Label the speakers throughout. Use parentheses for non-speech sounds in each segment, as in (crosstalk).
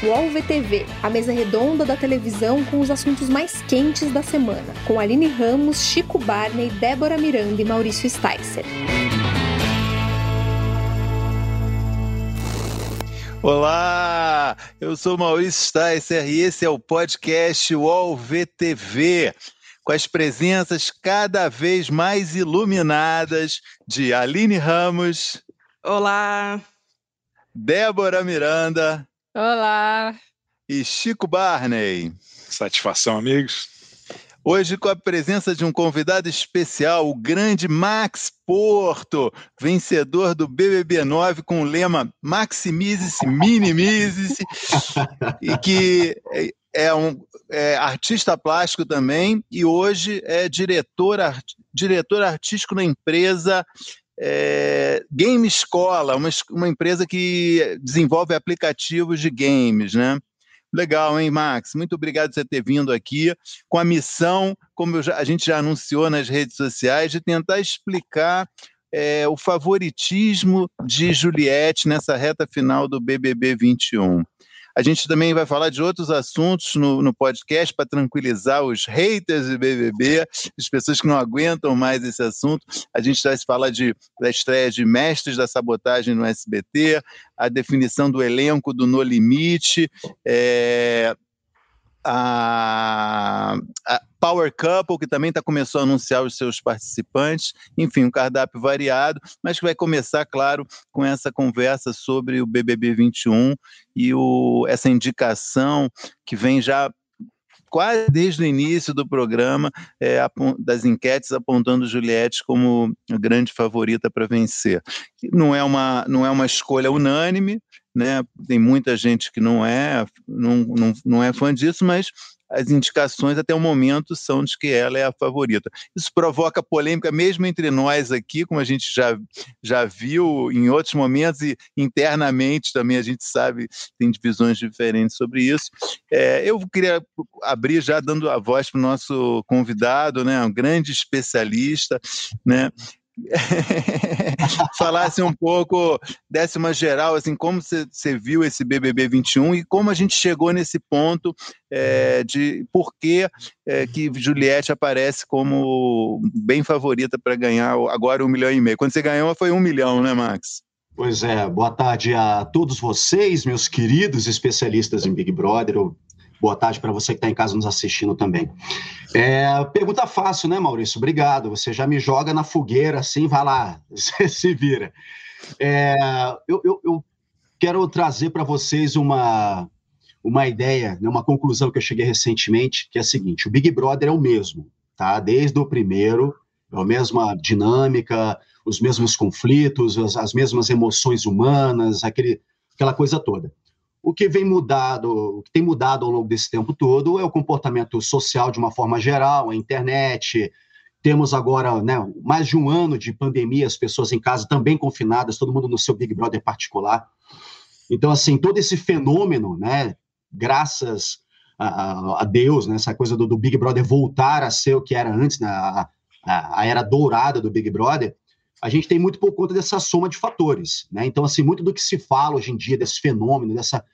Speaker 1: UOL VTV, a mesa redonda da televisão com os assuntos mais quentes da semana, com Aline Ramos, Chico Barney, Débora Miranda e Maurício Sticer.
Speaker 2: Olá, eu sou Maurício Sticer e esse é o podcast UOL VTV com as presenças cada vez mais iluminadas de Aline Ramos.
Speaker 3: Olá.
Speaker 2: Débora Miranda.
Speaker 4: Olá.
Speaker 2: E Chico Barney.
Speaker 5: Satisfação, amigos.
Speaker 2: Hoje com a presença de um convidado especial, o grande Max Porto, vencedor do BBB 9 com o lema Maximize-se, minimize-se, (laughs) e que é um é, artista plástico também e hoje é diretor, art, diretor artístico na empresa é, Game Escola, uma, uma empresa que desenvolve aplicativos de games, né? Legal, hein, Max? Muito obrigado por você ter vindo aqui com a missão, como já, a gente já anunciou nas redes sociais, de tentar explicar é, o favoritismo de Juliette nessa reta final do BBB 21. A gente também vai falar de outros assuntos no, no podcast para tranquilizar os haters de BBB, as pessoas que não aguentam mais esse assunto. A gente vai falar de, da estreia de Mestres da Sabotagem no SBT, a definição do elenco do No Limite, é, a, a, Power Couple, que também está começando a anunciar os seus participantes, enfim, um cardápio variado, mas que vai começar, claro, com essa conversa sobre o BBB 21 e o, essa indicação que vem já quase desde o início do programa, é, das enquetes apontando Juliette como grande favorita para vencer. Não é, uma, não é uma escolha unânime, né? tem muita gente que não é, não, não, não é fã disso, mas as indicações até o momento são de que ela é a favorita. Isso provoca polêmica mesmo entre nós aqui, como a gente já, já viu em outros momentos e internamente também a gente sabe, tem divisões diferentes sobre isso. É, eu queria abrir já dando a voz para o nosso convidado, né, um grande especialista, né, (laughs) falasse um pouco, desse uma geral, assim, como você viu esse BBB 21 e como a gente chegou nesse ponto é, de por que, é, que Juliette aparece como bem favorita para ganhar agora um milhão e meio. Quando você ganhou foi um milhão, né, Max?
Speaker 6: Pois é, boa tarde a todos vocês, meus queridos especialistas em Big Brother. Boa tarde para você que está em casa nos assistindo também. É, pergunta fácil, né, Maurício? Obrigado. Você já me joga na fogueira assim, vai lá, (laughs) você se vira. É, eu, eu, eu, quero trazer para vocês uma, uma ideia, né, uma conclusão que eu cheguei recentemente, que é a seguinte: o Big Brother é o mesmo, tá? Desde o primeiro, é a mesma dinâmica, os mesmos conflitos, as, as mesmas emoções humanas, aquele, aquela coisa toda. O que vem mudado, o que tem mudado ao longo desse tempo todo é o comportamento social de uma forma geral, a internet. Temos agora né, mais de um ano de pandemia, as pessoas em casa também confinadas, todo mundo no seu Big Brother particular. Então, assim, todo esse fenômeno, né, graças a, a Deus, né, essa coisa do, do, Big Brother voltar a ser o que era antes, né, a, a, a era dourada do Big Brother, a gente tem muito por conta dessa soma de fatores. Né? Então, assim, muito do que se fala hoje em dia desse fenômeno, dessa.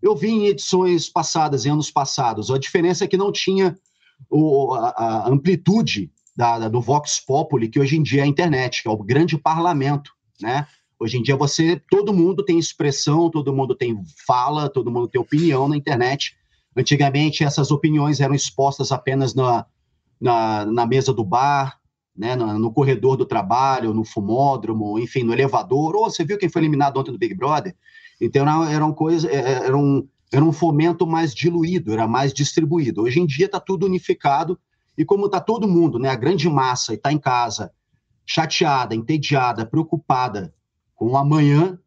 Speaker 6: Eu vi em edições passadas, em anos passados, a diferença é que não tinha o, a, a, amplitude da, da, do Vox Populi, que hoje em dia é a internet, que é o grande parlamento. Né? Hoje em dia você, todo mundo tem expressão, todo mundo tem fala, todo mundo tem opinião na internet. Antigamente essas opiniões eram expostas apenas na, na, na mesa do bar, né, no, no, corredor do trabalho, no fumódromo, enfim, no elevador. Ou você viu quem foi eliminado ontem do Big Brother? Então era, era, uma coisa, é, é, era, um, era um fomento mais diluído, era mais distribuído. Hoje em dia está tudo unificado e como está todo mundo, né, a grande massa, está em casa, chateada, entediada, preocupada com o amanhã,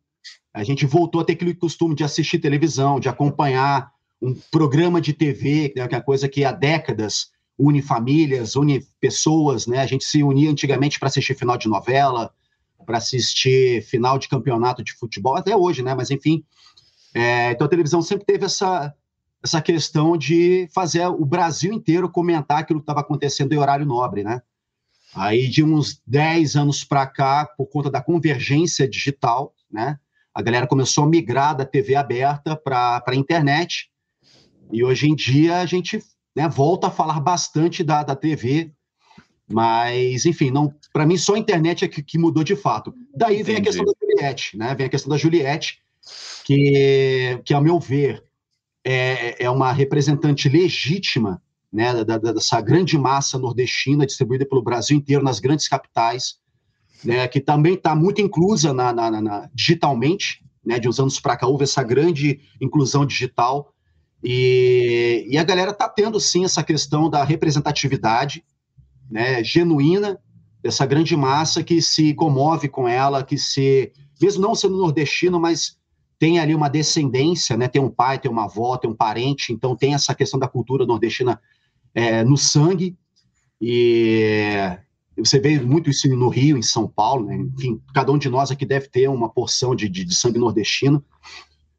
Speaker 6: a gente voltou a ter aquele costume de assistir televisão, de acompanhar um programa de TV, né, que é uma coisa que há décadas une famílias, une pessoas, né? A gente se unia antigamente para assistir final de novela, para assistir final de campeonato de futebol, até hoje, né? Mas enfim, é, então a televisão sempre teve essa essa questão de fazer o Brasil inteiro comentar aquilo que estava acontecendo em horário nobre, né? Aí de uns 10 anos para cá, por conta da convergência digital, né? A galera começou a migrar da TV aberta para a internet. E hoje em dia a gente né, volta a falar bastante da, da TV, mas, enfim, não para mim só a internet é que, que mudou de fato. Daí vem Entendi. a questão da Juliette, né? Vem a questão da Juliette, que, que ao meu ver, é, é uma representante legítima né, da, da, dessa grande massa nordestina distribuída pelo Brasil inteiro, nas grandes capitais, né, que também está muito inclusa na, na, na, digitalmente, né, de uns anos para cá houve essa grande inclusão digital, e, e a galera está tendo sim essa questão da representatividade né, genuína dessa grande massa que se comove com ela, que se, mesmo não sendo nordestino, mas tem ali uma descendência, né, tem um pai, tem uma avó, tem um parente, então tem essa questão da cultura nordestina é, no sangue, e você vê muito isso no Rio, em São Paulo, né? enfim, cada um de nós aqui deve ter uma porção de, de, de sangue nordestino,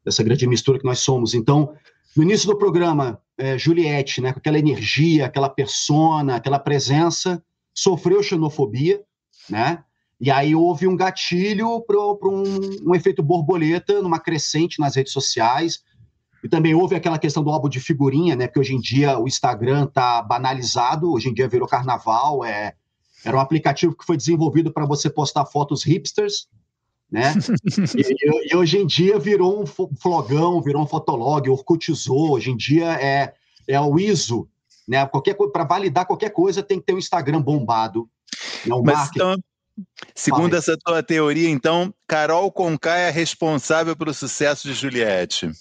Speaker 6: dessa grande mistura que nós somos. Então, no início do programa, é, Juliette, né, com aquela energia, aquela persona, aquela presença, sofreu xenofobia, né? E aí houve um gatilho para um, um, efeito borboleta numa crescente nas redes sociais. E também houve aquela questão do álbum de figurinha, né? Porque hoje em dia o Instagram está banalizado, hoje em dia virou carnaval, é, era um aplicativo que foi desenvolvido para você postar fotos hipsters, né? (laughs) e, e, hoje em dia virou um flogão, virou um fotolog, orcutizou. Hoje em dia é, é o ISO, né? Qualquer para validar qualquer coisa tem que ter um Instagram bombado.
Speaker 2: Né? Mas então, segundo essa tua teoria, então, Carol Conká é responsável pelo sucesso de Juliette.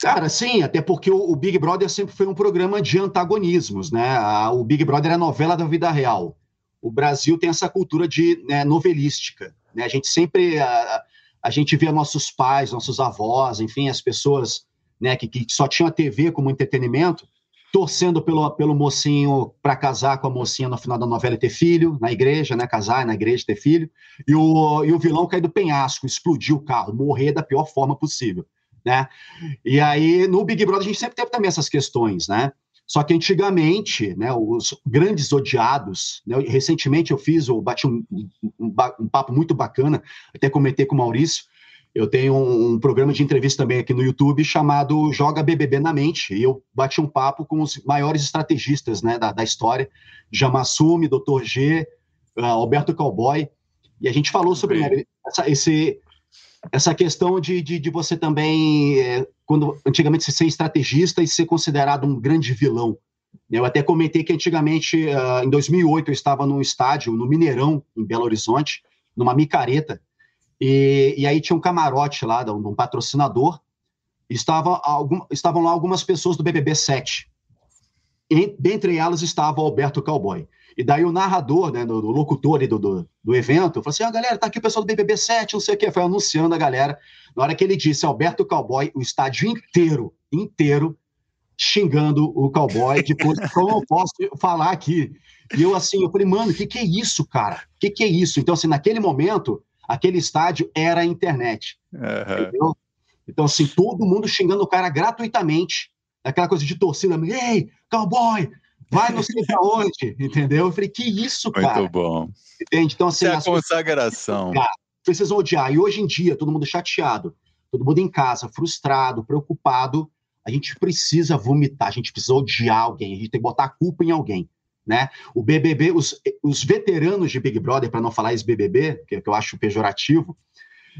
Speaker 6: Cara, sim, até porque o, o, Big Brother sempre foi um programa de antagonismos, né? A, o Big Brother é a novela da vida real. O Brasil tem essa cultura de né, novelística. Né? A gente sempre a, a, gente vê nossos pais, nossos avós, enfim, as pessoas né, que, que só tinham a TV como entretenimento, torcendo pelo, pelo mocinho para casar com a mocinha no final da novela e ter filho, na igreja, né? Casar na igreja, ter filho, e o, e o vilão cair do penhasco, explodir o carro, morrer da pior forma possível, né? E aí, no Big Brother, a gente sempre teve também essas questões, né? Só que antigamente, né, os grandes odiados, né, recentemente eu fiz, eu bati um, um, um, papo muito bacana, até comentei com o Maurício, eu tenho um, um, programa de entrevista também aqui no YouTube chamado Joga BBB na Mente, e eu bati um papo com os maiores estrategistas né, da, da história, Jamassumi, Dr. G, uh, Alberto Cowboy, e a gente falou sobre né, essa, esse, essa questão de, de, de você também, é, quando antigamente você ser estrategista e ser considerado um grande vilão. Eu até comentei que antigamente, uh, em 2008, eu estava num estádio, no Mineirão, em Belo Horizonte, numa micareta, e, e aí tinha um camarote lá, um, um patrocinador, estava algum, estavam lá algumas pessoas do BBB 7. E, dentre elas estava o Alberto Cowboy. E daí o narrador, né, do, do locutor do, do, do, evento, falou assim: ah, galera, tá aqui o pessoal do BBB 7, não sei o quê. Foi anunciando a galera. Na hora que ele disse Alberto Cowboy, o estádio inteiro, inteiro, xingando o cowboy. Depois, como eu posso falar aqui? E eu, assim, eu falei, mano, o que, que é isso, cara? O que, que é isso? Então, assim, naquele momento, aquele estádio era a internet. Uhum. Entendeu? Então, assim, todo mundo xingando o cara gratuitamente. Aquela coisa de torcida, ei, cowboy, vai não sei pra onde, entendeu? Eu falei, que isso, cara?
Speaker 2: Muito bom.
Speaker 6: Entende? Então, assim.
Speaker 2: É a consagração.
Speaker 6: Precisam odiar. E hoje em dia, todo mundo chateado, todo mundo em casa, frustrado, preocupado, a gente precisa vomitar, a gente precisa odiar alguém, a gente tem que botar a culpa em alguém. Né? O BBB, os, os veteranos de Big Brother, para não falar ex-BBB, que, que eu acho pejorativo,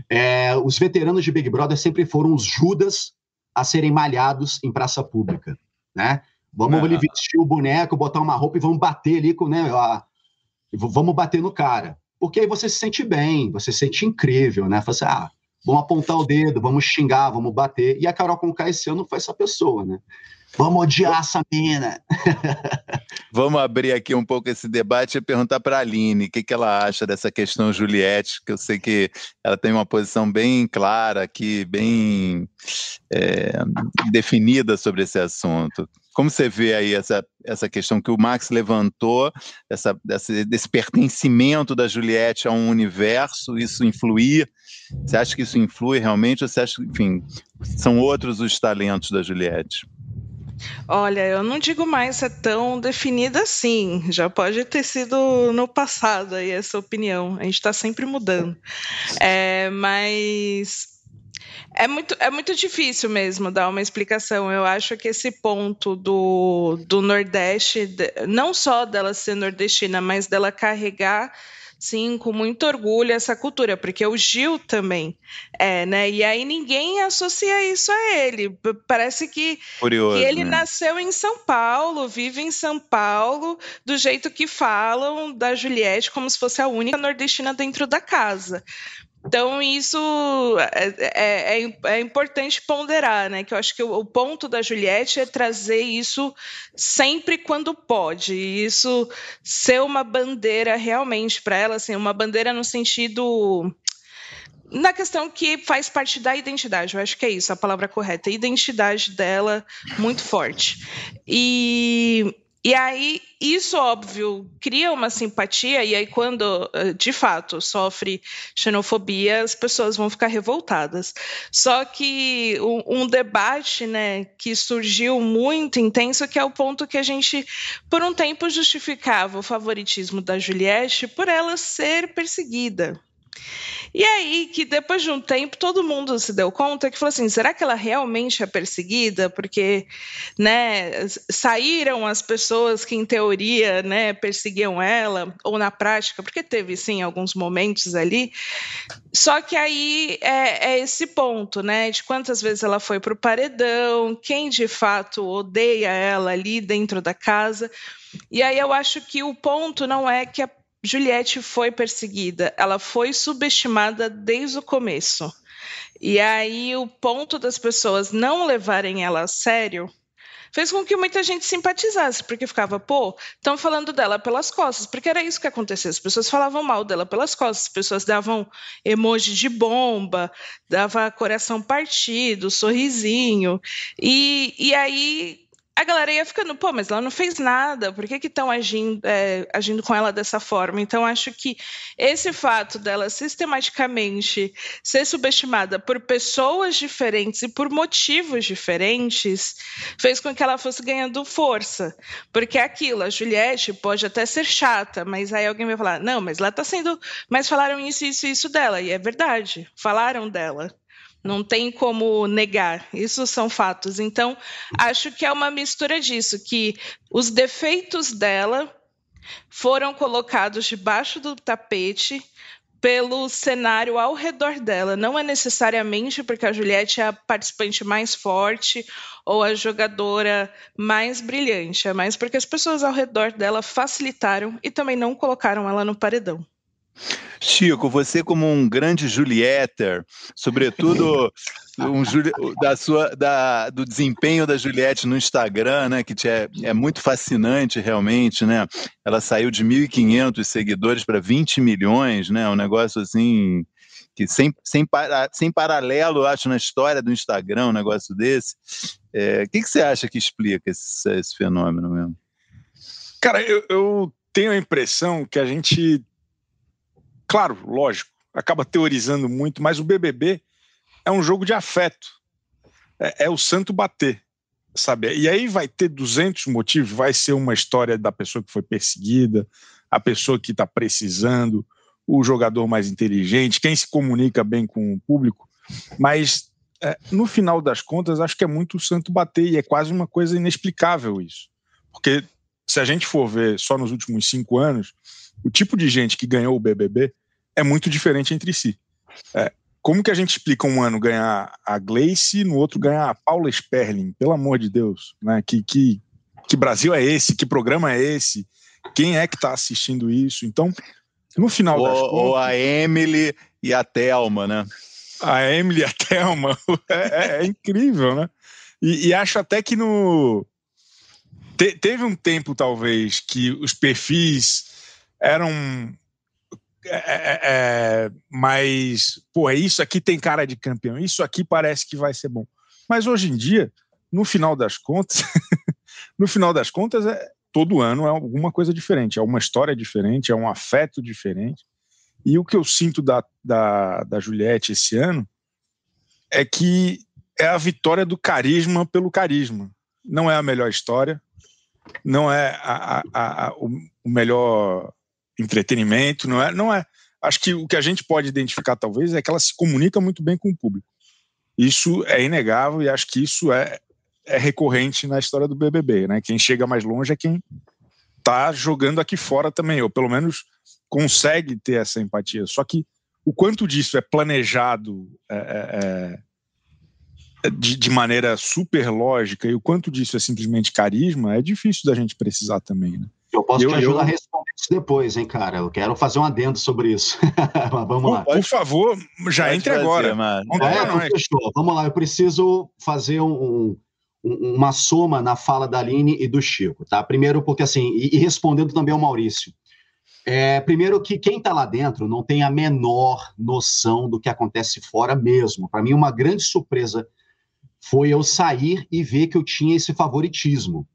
Speaker 6: é, os veteranos de Big Brother sempre foram os Judas a serem malhados em praça pública, né? Vamos ali vestir o boneco, botar uma roupa e vamos bater ali com, né? A, vamos bater no cara. Porque aí você se sente bem, você se sente incrível, né? Fala assim, ah, vamos apontar o dedo, vamos xingar, vamos bater. E a Carol Conká esse ano foi essa pessoa, né? Vamos odiar essa mina. (laughs)
Speaker 2: Vamos abrir aqui um pouco esse debate e perguntar para a Aline o que, que ela acha dessa questão Juliette, que eu sei que ela tem uma posição bem clara aqui, bem é, definida sobre esse assunto. Como você vê aí essa, essa questão que o Max levantou, essa, desse, desse pertencimento da Juliette a um universo, isso influir? Você acha que isso influi realmente ou você acha que, enfim, são outros os talentos da Juliette?
Speaker 3: Olha, eu não digo mais é tão definida assim. Já pode ter sido no passado aí essa opinião. A gente está sempre mudando. É, mas é muito, é muito difícil mesmo dar uma explicação. Eu acho que esse ponto do, do Nordeste, não só dela ser nordestina, mas dela carregar sim, com muito orgulho essa cultura, porque o Gil também é, né? E aí ninguém associa isso a ele. Parece que, Curioso, que ele né? nasceu em São Paulo, vive em São Paulo, do jeito que falam da Juliette, como se fosse a única nordestina dentro da casa. Então, isso é, é, é, é, importante ponderar, né? Que eu acho que o, o, ponto da Juliette é trazer isso sempre quando pode. E isso ser uma bandeira realmente para ela, assim, uma bandeira no sentido. Na questão que faz parte da identidade, eu acho que é isso a palavra correta, a identidade dela muito forte. E e aí, isso, óbvio, cria uma simpatia, e aí, quando eh, de fato sofre xenofobia, as pessoas vão ficar revoltadas. Só que um, debate né, que surgiu muito intenso, que é o ponto que a gente, por um tempo, justificava o favoritismo da Juliette por ela ser perseguida. E aí que depois de um tempo todo mundo se deu conta que falou assim, será que ela realmente é perseguida? Porque, né, saíram as pessoas que em teoria, né, perseguiam ela ou na prática, porque teve sim alguns momentos ali. Só que aí é, é esse ponto, né, de quantas vezes ela foi para o paredão, quem de fato odeia ela ali dentro da casa. E aí eu acho que o ponto não é que a Juliette foi perseguida, ela foi subestimada desde o começo. E aí o ponto das pessoas não levarem ela a sério fez com que muita gente simpatizasse, porque ficava, pô, estão falando dela pelas costas, porque era isso que acontecia. As pessoas falavam mal dela pelas costas, as pessoas davam emoji de bomba, dava coração partido, sorrisinho. E, e aí a galera ia ficando, pô, mas ela não fez nada, por que estão agindo, é, agindo com ela dessa forma? Então, acho que esse fato dela sistematicamente ser subestimada por pessoas diferentes e por motivos diferentes fez com que ela fosse ganhando força. Porque é aquilo, a Juliette pode até ser chata, mas aí alguém vai falar, não, mas ela está sendo. Mas falaram isso, isso, isso dela. E é verdade, falaram dela. Não tem como negar, isso são fatos. Então, acho que é uma mistura disso, que os defeitos dela foram colocados debaixo do tapete pelo cenário ao redor dela. Não é necessariamente porque a Juliette é a participante mais forte ou a jogadora mais brilhante, é mais porque as pessoas ao redor dela facilitaram e também não colocaram ela no paredão.
Speaker 2: Chico, você como um grande Julietter, sobretudo um da sua, da, do desempenho da Juliette no Instagram, né, que é, é muito fascinante realmente, né? Ela saiu de 1.500 seguidores para 20 milhões, né? Um negócio assim que sem, sem, para, sem paralelo, acho, na história do Instagram, um negócio desse. É, o que, que você acha que explica esse, esse fenômeno mesmo?
Speaker 5: Cara, eu, eu tenho a impressão que a gente Claro, lógico, acaba teorizando muito, mas o BBB é um jogo de afeto. É, é, o santo bater, sabe? E aí vai ter 200 motivos, vai ser uma história da pessoa que foi perseguida, a pessoa que está precisando, o jogador mais inteligente, quem se comunica bem com o público, mas é, no final das contas, acho que é muito o santo bater e é quase uma coisa inexplicável isso. Porque se a gente for ver só nos últimos cinco anos, o tipo de gente que ganhou o BBB é muito diferente entre si. É, como que a gente explica um ano ganhar a Gleice, no outro ganhar a Paula Sperling? Pelo amor de Deus, né? Que, que, que Brasil é esse? Que programa é esse? Quem é que está assistindo isso? Então, no final
Speaker 2: ou,
Speaker 5: das contas...
Speaker 2: Ou a Emily e a Thelma, né?
Speaker 5: A Emily e a Thelma. (laughs) É, é, é incrível, né? E, e, acho até que no... Te, teve um tempo, talvez, que os perfis eram é, é, é, mas, pô, é isso aqui tem cara de campeão, isso aqui parece que vai ser bom. Mas hoje em dia, no final das contas, (laughs) no final das contas, é, todo ano é alguma coisa diferente, é uma história diferente, é um afeto diferente. E o que eu sinto da, da, da Juliette esse ano é que é a vitória do carisma pelo carisma, não é a melhor história, não é a, a, a, o melhor entretenimento, não é, não é. Acho que o que a gente pode identificar talvez é que ela se comunica muito bem com o público. Isso é inegável e acho que isso é, é recorrente na história do BBB, né? Quem chega mais longe é quem está jogando aqui fora também, ou pelo menos consegue ter essa empatia. Só que o quanto disso é planejado é, é, é, de, de, maneira super lógica e o quanto disso é simplesmente carisma é difícil da gente precisar também, né?
Speaker 6: Eu posso eu, te ajudar eu... a responder isso depois, hein, cara? Eu quero fazer um adendo sobre isso. (laughs) Vamos lá.
Speaker 5: Por favor, já Pode entre fazer, agora. Mano.
Speaker 6: É, fechou. Vamos lá, eu preciso fazer um, um, uma soma na fala da Aline e do Chico, tá? Primeiro, porque assim, e, e respondendo também ao Maurício. É, primeiro que quem está lá dentro não tem a menor noção do que acontece fora mesmo. Para mim, uma grande surpresa foi eu sair e ver que eu tinha esse favoritismo.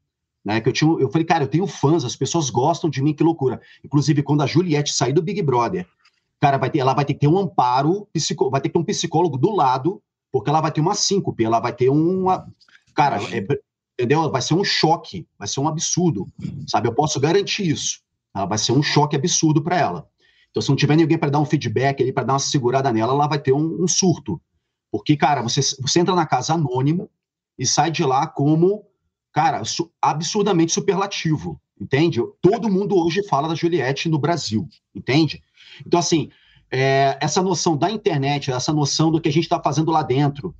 Speaker 6: Né, que eu, tinha, eu falei, cara, eu tenho fãs, as pessoas gostam de mim, que loucura. Inclusive, quando a Juliette sair do Big Brother, cara, vai ter, ela vai ter que ter um amparo, psico, vai ter que ter um psicólogo do lado, porque ela vai ter uma síncope, ela vai ter uma. Cara, é, entendeu? Vai ser um choque, vai ser um absurdo, sabe? Eu posso garantir isso. Ela vai ser um choque absurdo para ela. Então, se não tiver ninguém para dar um feedback ali, para dar uma segurada nela, ela vai ter um, um, surto. Porque, cara, você, você entra na casa anônimo e sai de lá como, cara, su, absurdamente superlativo, entende? Todo mundo hoje fala da Juliette no Brasil, entende? Então, assim, é, essa noção da internet, essa noção do que a gente está fazendo lá dentro,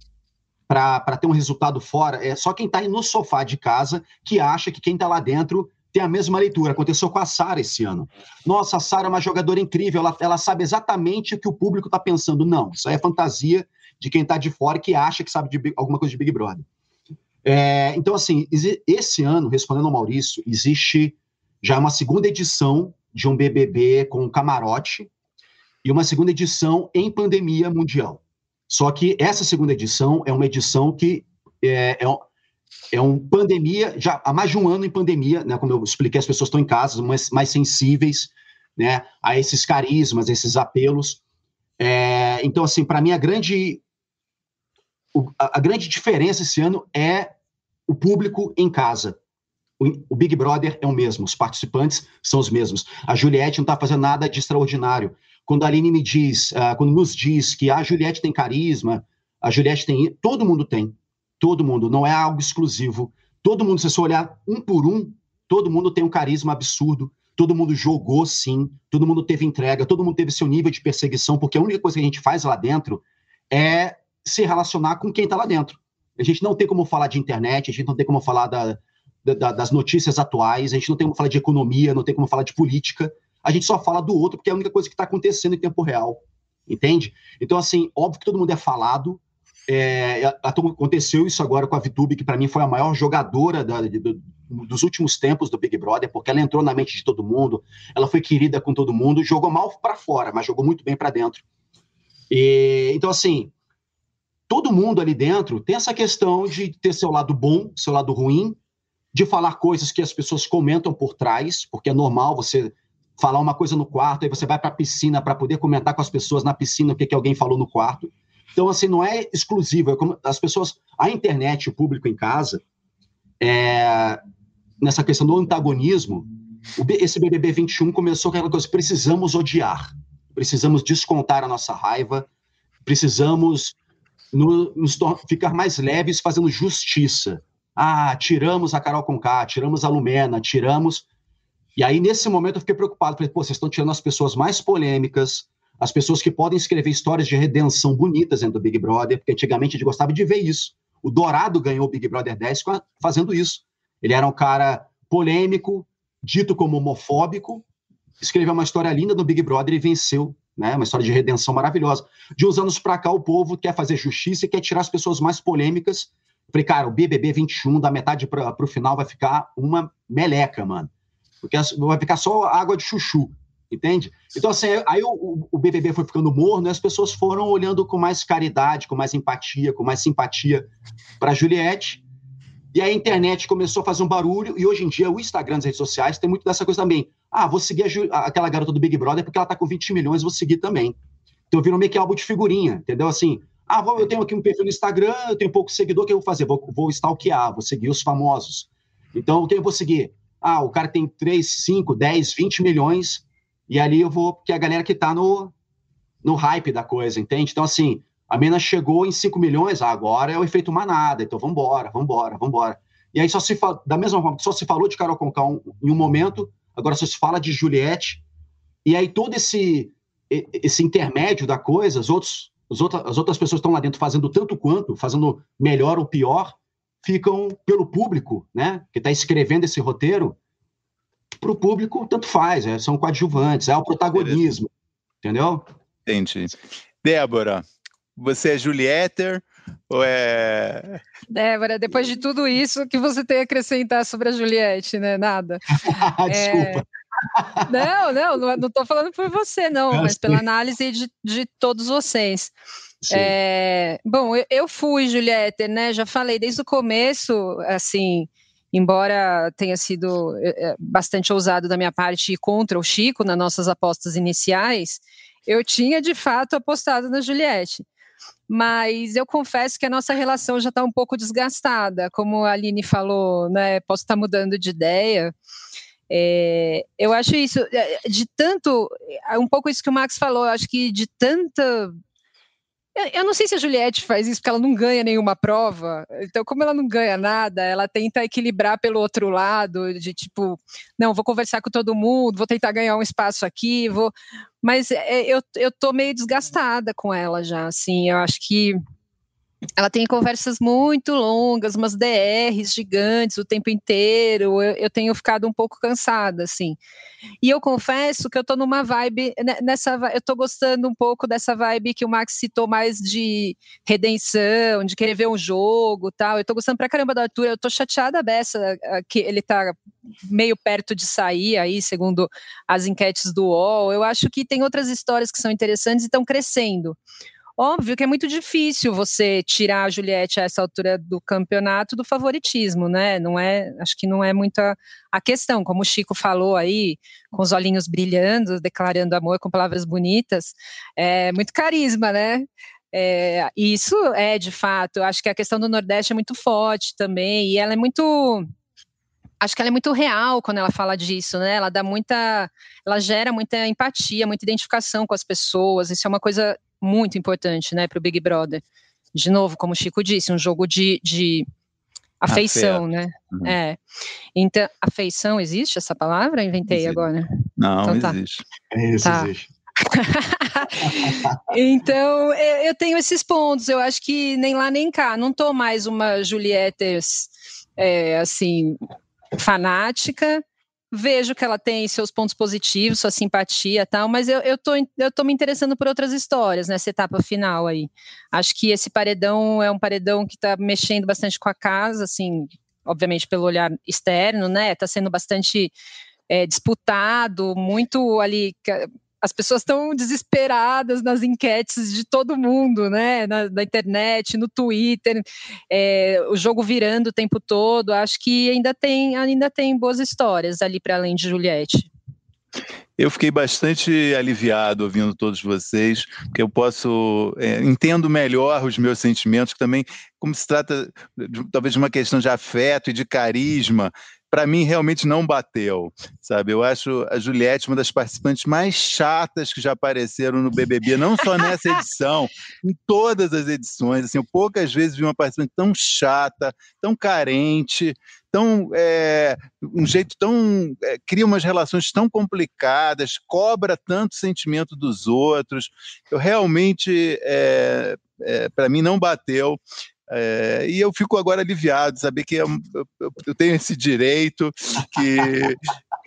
Speaker 6: para ter um resultado fora, é só quem está no sofá de casa que acha que quem está lá dentro tem a mesma leitura. Aconteceu com a Sara esse ano. Nossa, a Sara é uma jogadora incrível, ela, ela sabe exatamente o que o público está pensando. Não, isso aí é fantasia de quem está de fora que acha que sabe de alguma coisa de Big Brother. É, então, assim, esse ano, respondendo ao Maurício, existe já uma segunda edição de um BBB com camarote e uma segunda edição em pandemia mundial. Só que essa segunda edição é uma edição que é, é, é uma pandemia, já há mais de um ano em pandemia, né, como eu expliquei, as pessoas estão em casa, mais, mais sensíveis né, a esses carismas, esses apelos. É, então, assim, para mim, a grande, a, a, grande diferença esse ano é o público em casa. O, Big Brother é o mesmo, os participantes são os mesmos. A Juliette não está fazendo nada de extraordinário. Quando a Aline me diz, uh, quando nos diz que a Juliette tem carisma, a Juliette tem. Todo mundo tem. Todo mundo, não é algo exclusivo. Todo mundo, se você olhar um por um, todo mundo tem um carisma absurdo, todo mundo jogou sim, todo mundo teve entrega, todo mundo teve seu nível de perseguição, porque a única coisa que a gente faz lá dentro é se relacionar com quem está lá dentro. A gente não tem como falar de internet, a gente não tem como falar da, da, das notícias atuais, a gente não tem como falar de economia, não tem como falar de política, a gente só fala do outro porque é a única coisa que está acontecendo em tempo real, entende? Então, assim, óbvio que todo mundo é falado, é, aconteceu isso agora com a Vitube, que para mim foi a maior jogadora da, de, dos últimos tempos do Big Brother, porque ela entrou na mente de todo mundo, ela foi querida com todo mundo, jogou mal para fora, mas jogou muito bem para dentro. E, então, assim, todo mundo ali dentro tem essa questão de ter seu lado bom, seu lado ruim, de falar coisas que as pessoas comentam por trás, porque é normal você falar uma coisa no quarto, aí você vai para a piscina para poder comentar com as pessoas na piscina o que, que alguém falou no quarto. Então, assim, não é exclusivo. É como as pessoas, a internet, o público em casa, é, nessa questão do antagonismo, esse BBB 21 começou com aquela coisa: precisamos odiar, precisamos descontar a nossa raiva, precisamos no, nos ficar mais leves fazendo justiça. Ah, tiramos a Carol Conká, tiramos a Lumena, tiramos. E aí, nesse momento, eu fiquei preocupado. Falei, pô, vocês estão tirando as pessoas mais polêmicas, as pessoas que podem escrever histórias de redenção bonitas dentro do Big Brother, porque antigamente a gente gostava de ver isso. O Dourado ganhou o Big Brother 10 fazendo isso. Ele era um cara polêmico, dito como homofóbico, escreveu uma história linda no Big Brother e venceu, né? Uma história de redenção maravilhosa. De uns anos para cá, o povo quer fazer justiça e quer tirar as pessoas mais polêmicas. Falei, cara, o BBB 21, da metade para o final, vai ficar uma meleca, mano. Porque vai ficar só água de chuchu entende? Então, assim, aí o, o BBB foi ficando morno e as pessoas foram olhando com mais caridade, com mais empatia, com mais simpatia para Juliette. E a internet começou a fazer um barulho, e hoje em dia o Instagram, as redes sociais, tem muito dessa coisa também. Ah, vou seguir a, aquela garota do Big Brother porque ela tá com 20 milhões, vou seguir também. Então virou meio que álbum de figurinha, entendeu? Assim, Ah, eu tenho aqui um perfil no Instagram, eu tenho pouco seguidor, o que eu vou fazer? Vou, vou stalkear, vou seguir os famosos. Então, quem eu vou seguir? Ah, o cara tem 3, 5, 10, 20 milhões, e ali eu vou, que é a galera que está no, no hype da coisa, entende? Então, assim, a mina chegou em 5 milhões, ah, agora é o efeito manada, então vamos embora, vamos embora, vamos embora. E aí só se fala, da mesma forma que só se falou de Carol Conká um, em um momento, agora só se fala de Juliette, e aí todo esse, esse intermédio da coisa, os outros, os outros, as outras pessoas estão lá dentro fazendo tanto quanto, fazendo melhor ou pior, ficam pelo público, né, que está escrevendo esse roteiro, para o público tanto faz, é, são coadjuvantes, é o protagonismo, entendeu?
Speaker 2: Entendi. Débora, você é Julieter ou é...
Speaker 4: Débora, depois de tudo isso, o que você tem a acrescentar sobre a Juliette, né? Nada. (laughs)
Speaker 6: Desculpa. É...
Speaker 4: Não, não, não estou falando por você, não, mas pela análise de, de todos vocês. É, bom, eu, eu fui Juliette, né? Já falei desde o começo, assim, embora tenha sido é, é, bastante ousado da minha parte ir contra o Chico nas nossas apostas iniciais, eu tinha de fato apostado na Juliette. Mas eu confesso que a nossa relação já está um pouco desgastada, como a Aline falou, né? Posso estar tá mudando de ideia. É, eu acho isso é, de tanto, um pouco isso que o Max falou, eu acho que de tanta eu não sei se a Juliette faz isso porque ela não ganha nenhuma prova. Então, como ela não ganha nada, ela tenta equilibrar pelo outro lado, de tipo, não, vou conversar com todo mundo, vou tentar ganhar um espaço aqui, vou. Mas é, eu, eu tô meio desgastada com ela já, assim. Eu acho que ela tem conversas muito longas, umas DRs gigantes o tempo inteiro. Eu, eu, tenho ficado um pouco cansada, assim. E eu confesso que eu tô numa vibe, né, nessa, eu tô gostando um pouco dessa vibe que o Max citou mais de redenção, de querer ver um jogo, tal. Eu tô gostando pra caramba da Arthur. Eu tô chateada dessa que ele tá meio perto de sair aí, segundo as enquetes do UOL. Eu acho que tem outras histórias que são interessantes e estão crescendo. Óbvio que é muito difícil você tirar a Juliette a essa altura do campeonato do favoritismo, né? Não é, acho que não é muita a questão, como o Chico falou aí, com os olhinhos brilhando, declarando amor com palavras bonitas, é muito carisma, né? É, isso é de fato, acho que a questão do Nordeste é muito forte também, e ela é muito acho que ela é muito real quando ela fala disso, né? Ela dá muita, ela gera muita empatia, muita identificação com as pessoas. Isso é uma coisa muito importante, né, para o Big Brother. De novo, como o Chico disse, um jogo de, de afeição, Afeto. né? Uhum. É. Então, afeição existe essa palavra? Inventei existe. agora.
Speaker 2: Não, então, tá. existe.
Speaker 6: É isso, tá. existe. (laughs)
Speaker 4: então, eu tenho esses pontos. Eu acho que nem lá nem cá. Não tô mais uma Juliette, é, assim, fanática vejo que ela tem seus pontos positivos, sua simpatia e tal, mas eu, eu, tô, eu tô me interessando por outras histórias nessa etapa final aí. Acho que esse paredão é um paredão que está mexendo bastante com a casa, assim, obviamente pelo olhar externo, né? Está sendo bastante é, disputado, muito ali as pessoas estão desesperadas nas enquetes de todo mundo, né? Na, na internet, no Twitter, é, o jogo virando o tempo todo. Acho que ainda tem, ainda tem boas histórias ali para além de Juliette.
Speaker 2: Eu fiquei bastante aliviado ouvindo todos vocês, porque eu posso é, entendo melhor os meus sentimentos, que também, como se trata de, talvez de uma questão de afeto e de carisma, para mim realmente não bateu, sabe? Eu acho a Juliette uma das participantes mais chatas que já apareceram no BBB, não só nessa edição, (laughs) em todas as edições. Assim, eu poucas vezes vi uma participante tão chata, tão carente, tão é, um jeito tão é, cria umas relações tão complicadas, cobra tanto sentimento dos outros. Eu realmente é, é, para mim não bateu. É, e eu fico agora aliviado de saber que eu, eu, eu tenho esse direito, que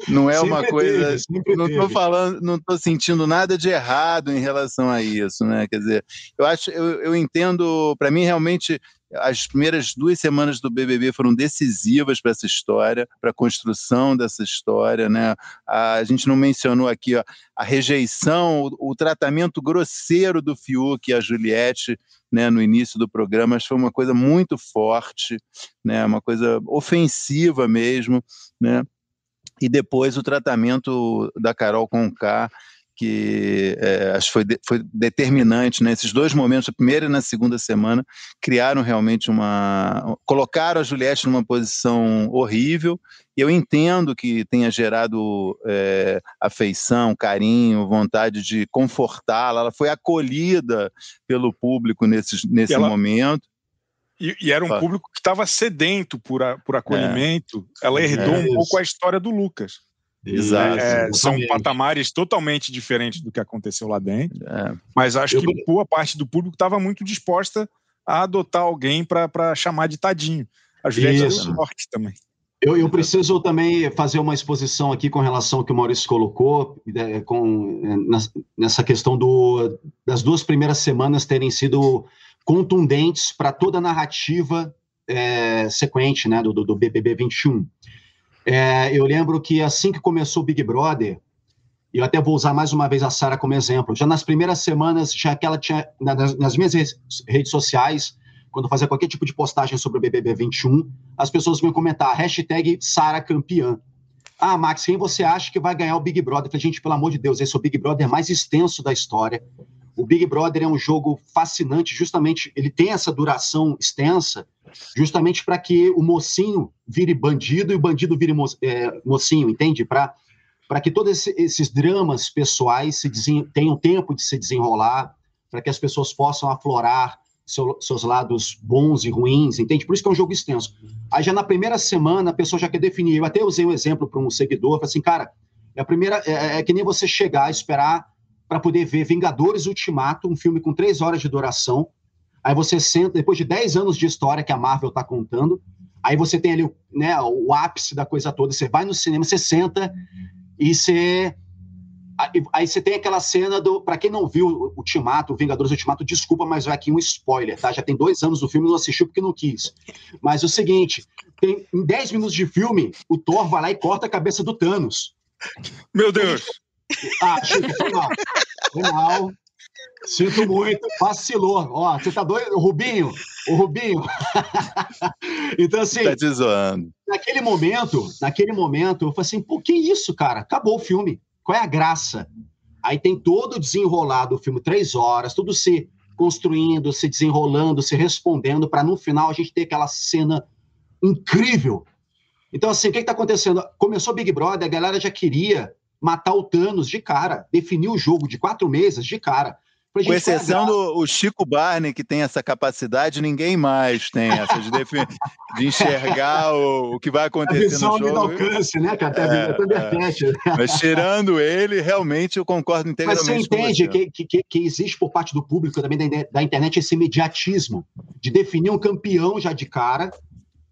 Speaker 2: não é uma coisa. Teve, não estou falando, não estou sentindo nada de errado em relação a isso, né? Quer dizer, eu acho, eu, eu entendo, para mim realmente as primeiras duas semanas do BBB foram decisivas para essa história, para a construção dessa história, né? A, a, gente não mencionou aqui ó, a rejeição, o, o, tratamento grosseiro do Fiuk e a Juliette, né, no início do programa, que foi uma coisa muito forte, né? Uma coisa ofensiva mesmo, né? E depois o tratamento da Carol Conká, que é, acho que foi, de, foi determinante, né? Esses dois momentos, a primeira e na segunda semana, criaram realmente uma. colocaram a Juliette numa posição horrível, e eu entendo que tenha gerado é, afeição, carinho, vontade de confortá-la. Ela foi acolhida pelo público nesse, nesse ela... momento.
Speaker 5: E, e, era um público que estava sedento por, a, por acolhimento. É. Ela herdou é um pouco a história do Lucas. Exato. É, são patamares totalmente diferentes do que aconteceu lá dentro. É. Mas acho eu... que boa parte do público estava muito disposta a adotar alguém para chamar de tadinho. A Juliette deu sorte também.
Speaker 6: Eu, eu, preciso também fazer uma exposição aqui com relação ao que o Maurício colocou, é, com, é, nessa questão do, das duas primeiras semanas terem sido contundentes para toda a narrativa é, sequente né, do, do BBB 21. É, eu lembro que assim que começou o Big Brother, e eu até vou usar mais uma vez a Sara como exemplo, já nas primeiras semanas, já que ela tinha, nas, nas minhas redes sociais, quando fazia qualquer tipo de postagem sobre o BBB 21, as pessoas vinham comentar, hashtag Sara campeã. Ah, Max, quem você acha que vai ganhar o Big Brother? Eu falei, gente, pelo amor de Deus, esse é o Big Brother mais extenso da história. O Big Brother é um jogo fascinante, justamente, ele tem essa duração extensa, justamente para que o mocinho vire bandido e o bandido vire mo é, mocinho, entende? Para que todos esses dramas pessoais tenham tempo de se desenrolar, para que as pessoas possam aflorar seu, seus lados bons e ruins, entende? Por isso que é um jogo extenso. Aí já na primeira semana a pessoa já quer definir. Eu até usei um exemplo para um seguidor, falei assim, cara, é a primeira é, é que nem você chegar, esperar para poder ver Vingadores Ultimato, um filme com três horas de duração. Aí você senta, depois de dez anos de história que a Marvel está contando, aí você tem ali né, o ápice da coisa toda. Você vai no cinema, você senta e você. Aí você tem aquela cena do. Para quem não viu Ultimato, Vingadores Ultimato, desculpa, mas vai aqui um spoiler, tá? Já tem dois anos do filme, não assistiu porque não quis. Mas é o seguinte: tem, em 10 minutos de filme, o Thor vai lá e corta a cabeça do Thanos.
Speaker 5: Meu Deus!
Speaker 6: Ah, Chico, foi mal. Foi mal. Sinto muito, vacilou. Ó, você tá doido? O Rubinho, o Rubinho. (laughs) então, assim.
Speaker 2: Tá te zoando.
Speaker 6: Naquele momento, naquele momento, eu falei assim: pô, que isso, cara? Acabou o filme. Qual é a graça? Aí tem todo o desenrolado do filme, três horas, tudo se construindo, se desenrolando, se respondendo, para no final a gente ter aquela cena incrível. Então, assim, o que está acontecendo? Começou Big Brother, a galera já queria matar o Thanos de cara, definir o jogo de quatro meses de cara.
Speaker 2: Com exceção do Chico Barney, que tem essa capacidade, ninguém mais tem essa de, (laughs) de enxergar o, o, que vai acontecer a visão no jogo.
Speaker 6: alcance, né, que até é,
Speaker 2: é. Mas tirando ele, realmente eu concordo integralmente Mas
Speaker 6: você entende
Speaker 2: você.
Speaker 6: Que, que, que, existe por parte do público também da, da internet esse imediatismo de definir um campeão já de cara,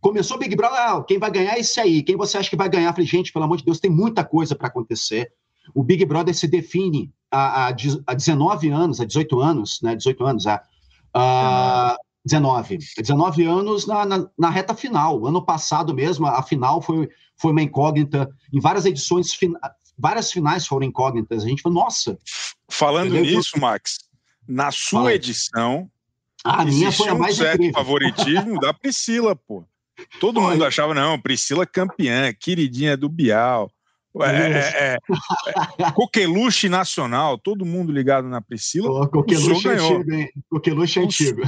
Speaker 6: Começou o Big Brother, ah, quem vai ganhar é esse aí. Quem você acha que vai ganhar? Eu falei, gente, pelo amor de Deus, tem muita coisa para acontecer. O Big Brother se define há, há 19 anos, há 18 anos, né? 18 anos, há, uh, 19. 19 anos na, na, na, reta final. Ano passado mesmo, a final foi, foi uma incógnita. Em várias edições, fin, várias finais foram incógnitas. A gente falou, nossa.
Speaker 5: Falando nisso, Max, na sua edição.
Speaker 6: A minha foi a mais
Speaker 5: um certo favoritismo da Priscila, pô. Todo mundo achava, não, Priscila campeã, queridinha do Bial. É, é, é, é coqueluche nacional, todo mundo ligado na Priscila.
Speaker 6: Coqueluche é antigo, hein? Coqueluche é antigo.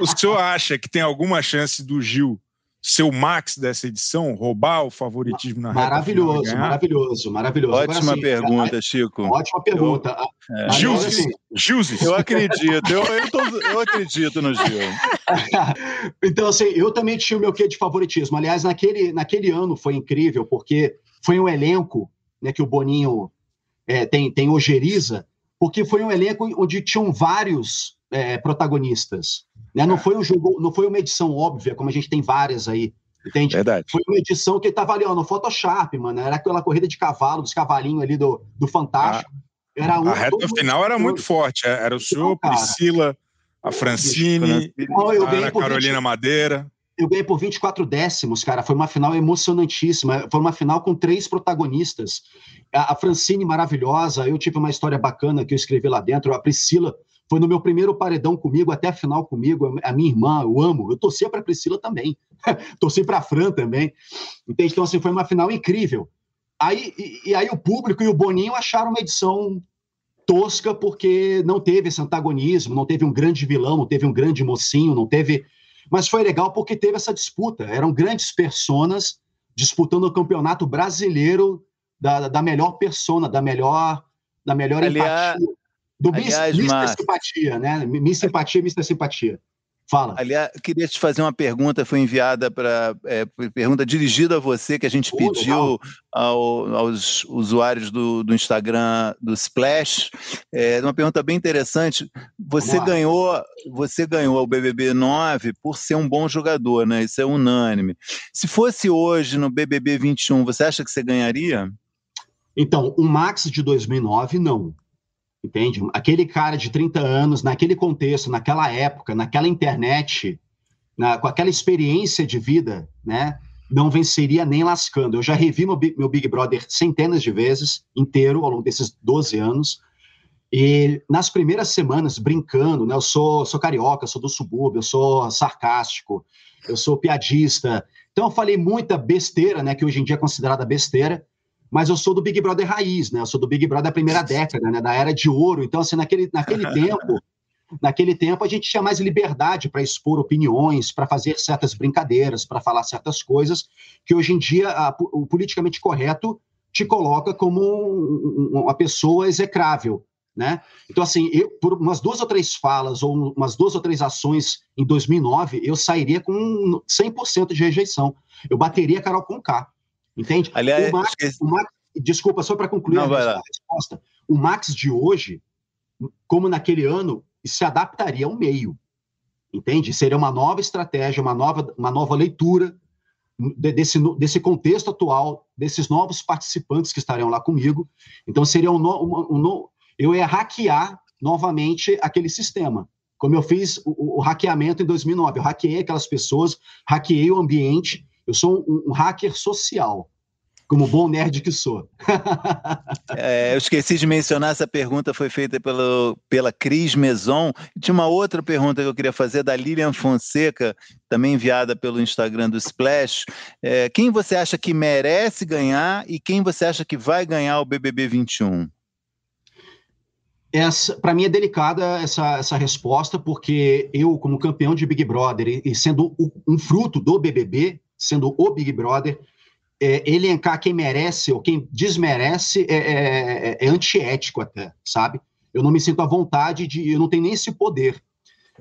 Speaker 5: O, o senhor acha que tem alguma chance do Gil ser o Max dessa edição, roubar o favoritismo na
Speaker 6: Maravilhoso, reta maravilhoso, maravilhoso.
Speaker 2: Ótima Agora, assim, pergunta, é, Chico.
Speaker 6: Ótima pergunta.
Speaker 5: É. Gilzes,
Speaker 2: assim, Eu acredito, eu, eu, tô, eu acredito no Gil. (laughs)
Speaker 6: então, assim, eu também tinha o meu quê de favoritismo. Aliás, naquele, naquele ano foi incrível, porque foi um elenco né, que o Boninho é, tem, tem ojeriza, porque foi um elenco onde tinham vários é, protagonistas. Né? Não, é. foi um jogo, não foi uma edição óbvia, como a gente tem várias aí. Entende?
Speaker 2: Verdade.
Speaker 6: Foi uma edição que estava ali ó, no Photoshop, mano. Era aquela corrida de cavalo, dos cavalinhos ali do, do Fantástico.
Speaker 5: A, era um, a reta final era muito forte. É, era o senhor, então, Priscila, a Francine, a Ana Carolina 20, Madeira.
Speaker 6: Eu ganhei por 24 décimos, cara. Foi uma final emocionantíssima. Foi uma final com três protagonistas. A, a Francine, maravilhosa. Eu tive uma história bacana que eu escrevi lá dentro. A Priscila foi no meu primeiro paredão comigo, até a final comigo, a minha irmã, eu amo. Eu torcia para a Priscila também, (laughs) torci para a Fran também. Entende? Então, assim, foi uma final incrível. Aí, e, e, aí o público e o Boninho acharam uma edição tosca porque não teve esse antagonismo, não teve um grande vilão, não teve um grande mocinho, não teve. Mas foi legal porque teve essa disputa. Eram grandes personas disputando o campeonato brasileiro da, da melhor persona, da melhor, da melhor
Speaker 2: Aliás,
Speaker 6: empatia. Do
Speaker 2: aliás,
Speaker 6: Mr.
Speaker 2: Márcio.
Speaker 6: Simpatia, né? Miss Simpatia, Mr. Simpatia. Fala.
Speaker 2: Aliás, queria te fazer uma pergunta, foi enviada para. É, pergunta dirigida a você, que a gente pediu ao, aos usuários do, do Instagram do Splash. É uma pergunta bem interessante. Você ganhou, você ganhou o BBB 9 por ser um bom jogador, né? Isso é unânime. Se fosse hoje no BBB 21, você acha que você ganharia?
Speaker 6: Então, o Max de 2009, não. Entende? Aquele cara de 30 anos, naquele contexto, naquela época, naquela internet, na- com aquela experiência de vida, né? Não venceria nem lascando. Eu já revi meu, meu Big Brother centenas de vezes, inteiro, ao longo desses 12 anos. E nas primeiras semanas, brincando, né? Eu sou, sou carioca, sou do subúrbio, eu sou sarcástico, eu sou piadista. Então, eu falei muita besteira, né? Que hoje em dia é considerada besteira mas eu sou do Big Brother raiz, né? Eu sou do Big Brother da primeira (laughs) década, né? Da era de ouro. Então, assim, naquele, naquele (laughs) tempo, naquele tempo a gente tinha mais liberdade para expor opiniões, para fazer certas brincadeiras, para falar certas coisas que hoje em dia a- o politicamente correto te coloca como um- um- uma pessoa execrável, né? Então, assim, eu, por umas duas ou três falas ou umas duas ou três ações em 2009, eu sairia com 100% de rejeição. Eu bateria a Carol Conká, entende?
Speaker 2: Aliás,
Speaker 6: o Max,
Speaker 2: esqueci-
Speaker 6: o Max- desculpa, só para concluir
Speaker 2: Não,
Speaker 6: a resposta. O Max de hoje, como naquele ano, se adaptaria ao meio. Entende? Seria uma nova estratégia, uma nova, uma nova leitura de- desse, desse contexto atual, desses novos participantes que estariam lá comigo. Então, seria um, no- uma- um no- eu ia hackear novamente aquele sistema. Como eu fiz o, o hackeamento em 2009. Eu hackeei aquelas pessoas, hackeei o ambiente. Eu sou um, um hacker social, como bom nerd que sou. (laughs)
Speaker 2: É, eu esqueci de mencionar, essa pergunta foi feita pelo, pela Cris Meson. Tinha uma outra pergunta que eu queria fazer da Lilian Fonseca, também enviada pelo Instagram do Splash. É, quem você acha que merece ganhar e quem você acha que vai ganhar o BBB 21?
Speaker 6: essa para mim é delicada essa, essa resposta porque eu como campeão de Big Brother e, e sendo um fruto do BBB sendo o Big Brother é, elencar quem merece ou quem desmerece é, é, é antiético até sabe eu não me sinto à vontade de eu não tenho nem esse poder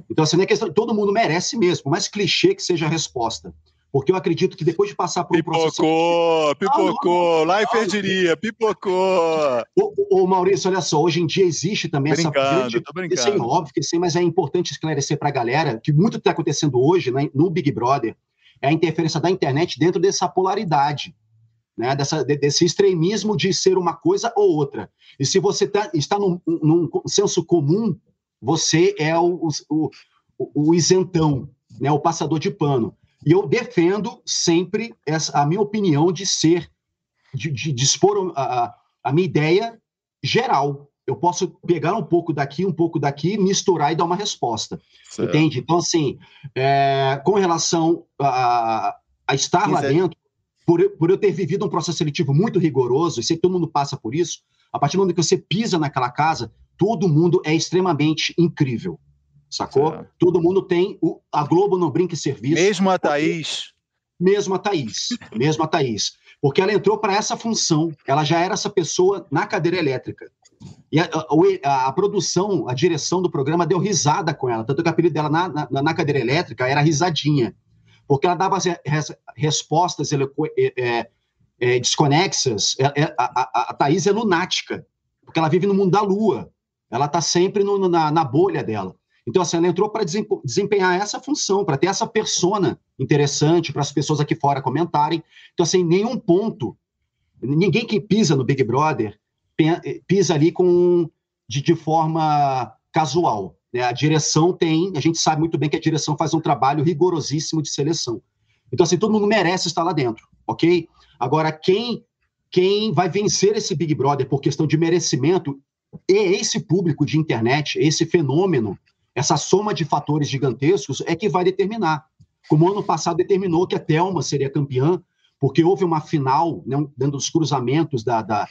Speaker 6: então assim não é questão todo mundo merece mesmo por mais clichê que seja a resposta porque eu acredito que depois de passar por um processo
Speaker 2: Pipocou,
Speaker 6: pipocou,
Speaker 2: Leifert diria, pipocou.
Speaker 6: Ô, ô, Maurício, olha só, hoje em dia existe também
Speaker 2: Brincando,
Speaker 6: essa grande.
Speaker 2: tô brincando.
Speaker 6: Sim, óbvio que sim, mas é importante esclarecer para a galera que muito está acontecendo hoje né, no Big Brother é a interferência da internet dentro dessa polaridade, né, dessa, de- desse extremismo de ser uma coisa ou outra. E se você tá, está num, num senso comum, você é o, o, o, isentão, né, o passador de pano. E eu defendo sempre essa, a minha opinião de ser, de, de, de expor a- a minha ideia geral. Eu posso pegar um pouco daqui, um pouco daqui, misturar e dar uma resposta. Entende? Então, assim, é, com relação a, a estar lá dentro, por, eu- por eu ter vivido um processo seletivo muito rigoroso, e sei que todo mundo passa por isso, a partir do momento que você pisa naquela casa, todo mundo é extremamente incrível. Sacou?
Speaker 2: Certo.
Speaker 6: Todo mundo tem. O, a Globo não brinca em serviço
Speaker 2: Mesmo a Thaís.
Speaker 6: mesmo a Thaís, mesmo a Thaís, porque ela entrou para essa função, ela já era essa pessoa na cadeira elétrica. E a, a- a produção, a direção do programa deu risada com ela, tanto que o apelido dela na, na, na cadeira elétrica era risadinha, porque ela dava res- respostas é, é, é, desconexas. É- é- a, a, Thaís é lunática, porque ela vive no mundo da lua, ela está sempre no- na, na bolha dela. Então, assim, ela entrou para desempenhar essa função, para ter essa persona interessante para as pessoas aqui fora comentarem. Então, assim, nenhum ponto, ninguém que pisa no Big Brother pisa ali com de, de forma casual. né? A direção tem, a gente sabe muito bem que a direção faz um trabalho rigorosíssimo de seleção. Então, assim, todo mundo merece estar lá dentro, ok? Agora, quem, quem vai vencer esse Big Brother por questão de merecimento é esse público de internet, esse fenômeno, essa soma de fatores gigantescos é que vai determinar. Como ano passado determinou que a Thelma seria campeã, porque houve uma final, né, dentro dos cruzamentos da, da-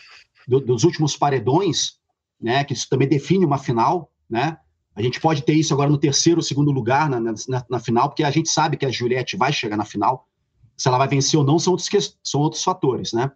Speaker 6: do- dos últimos paredões, né? Que isso também define uma final, né? A gente pode ter isso agora no terceiro, segundo lugar na, na, na, final, porque a gente sabe que a Juliette vai chegar na final. Se ela vai vencer ou não são outros, são outros fatores, né?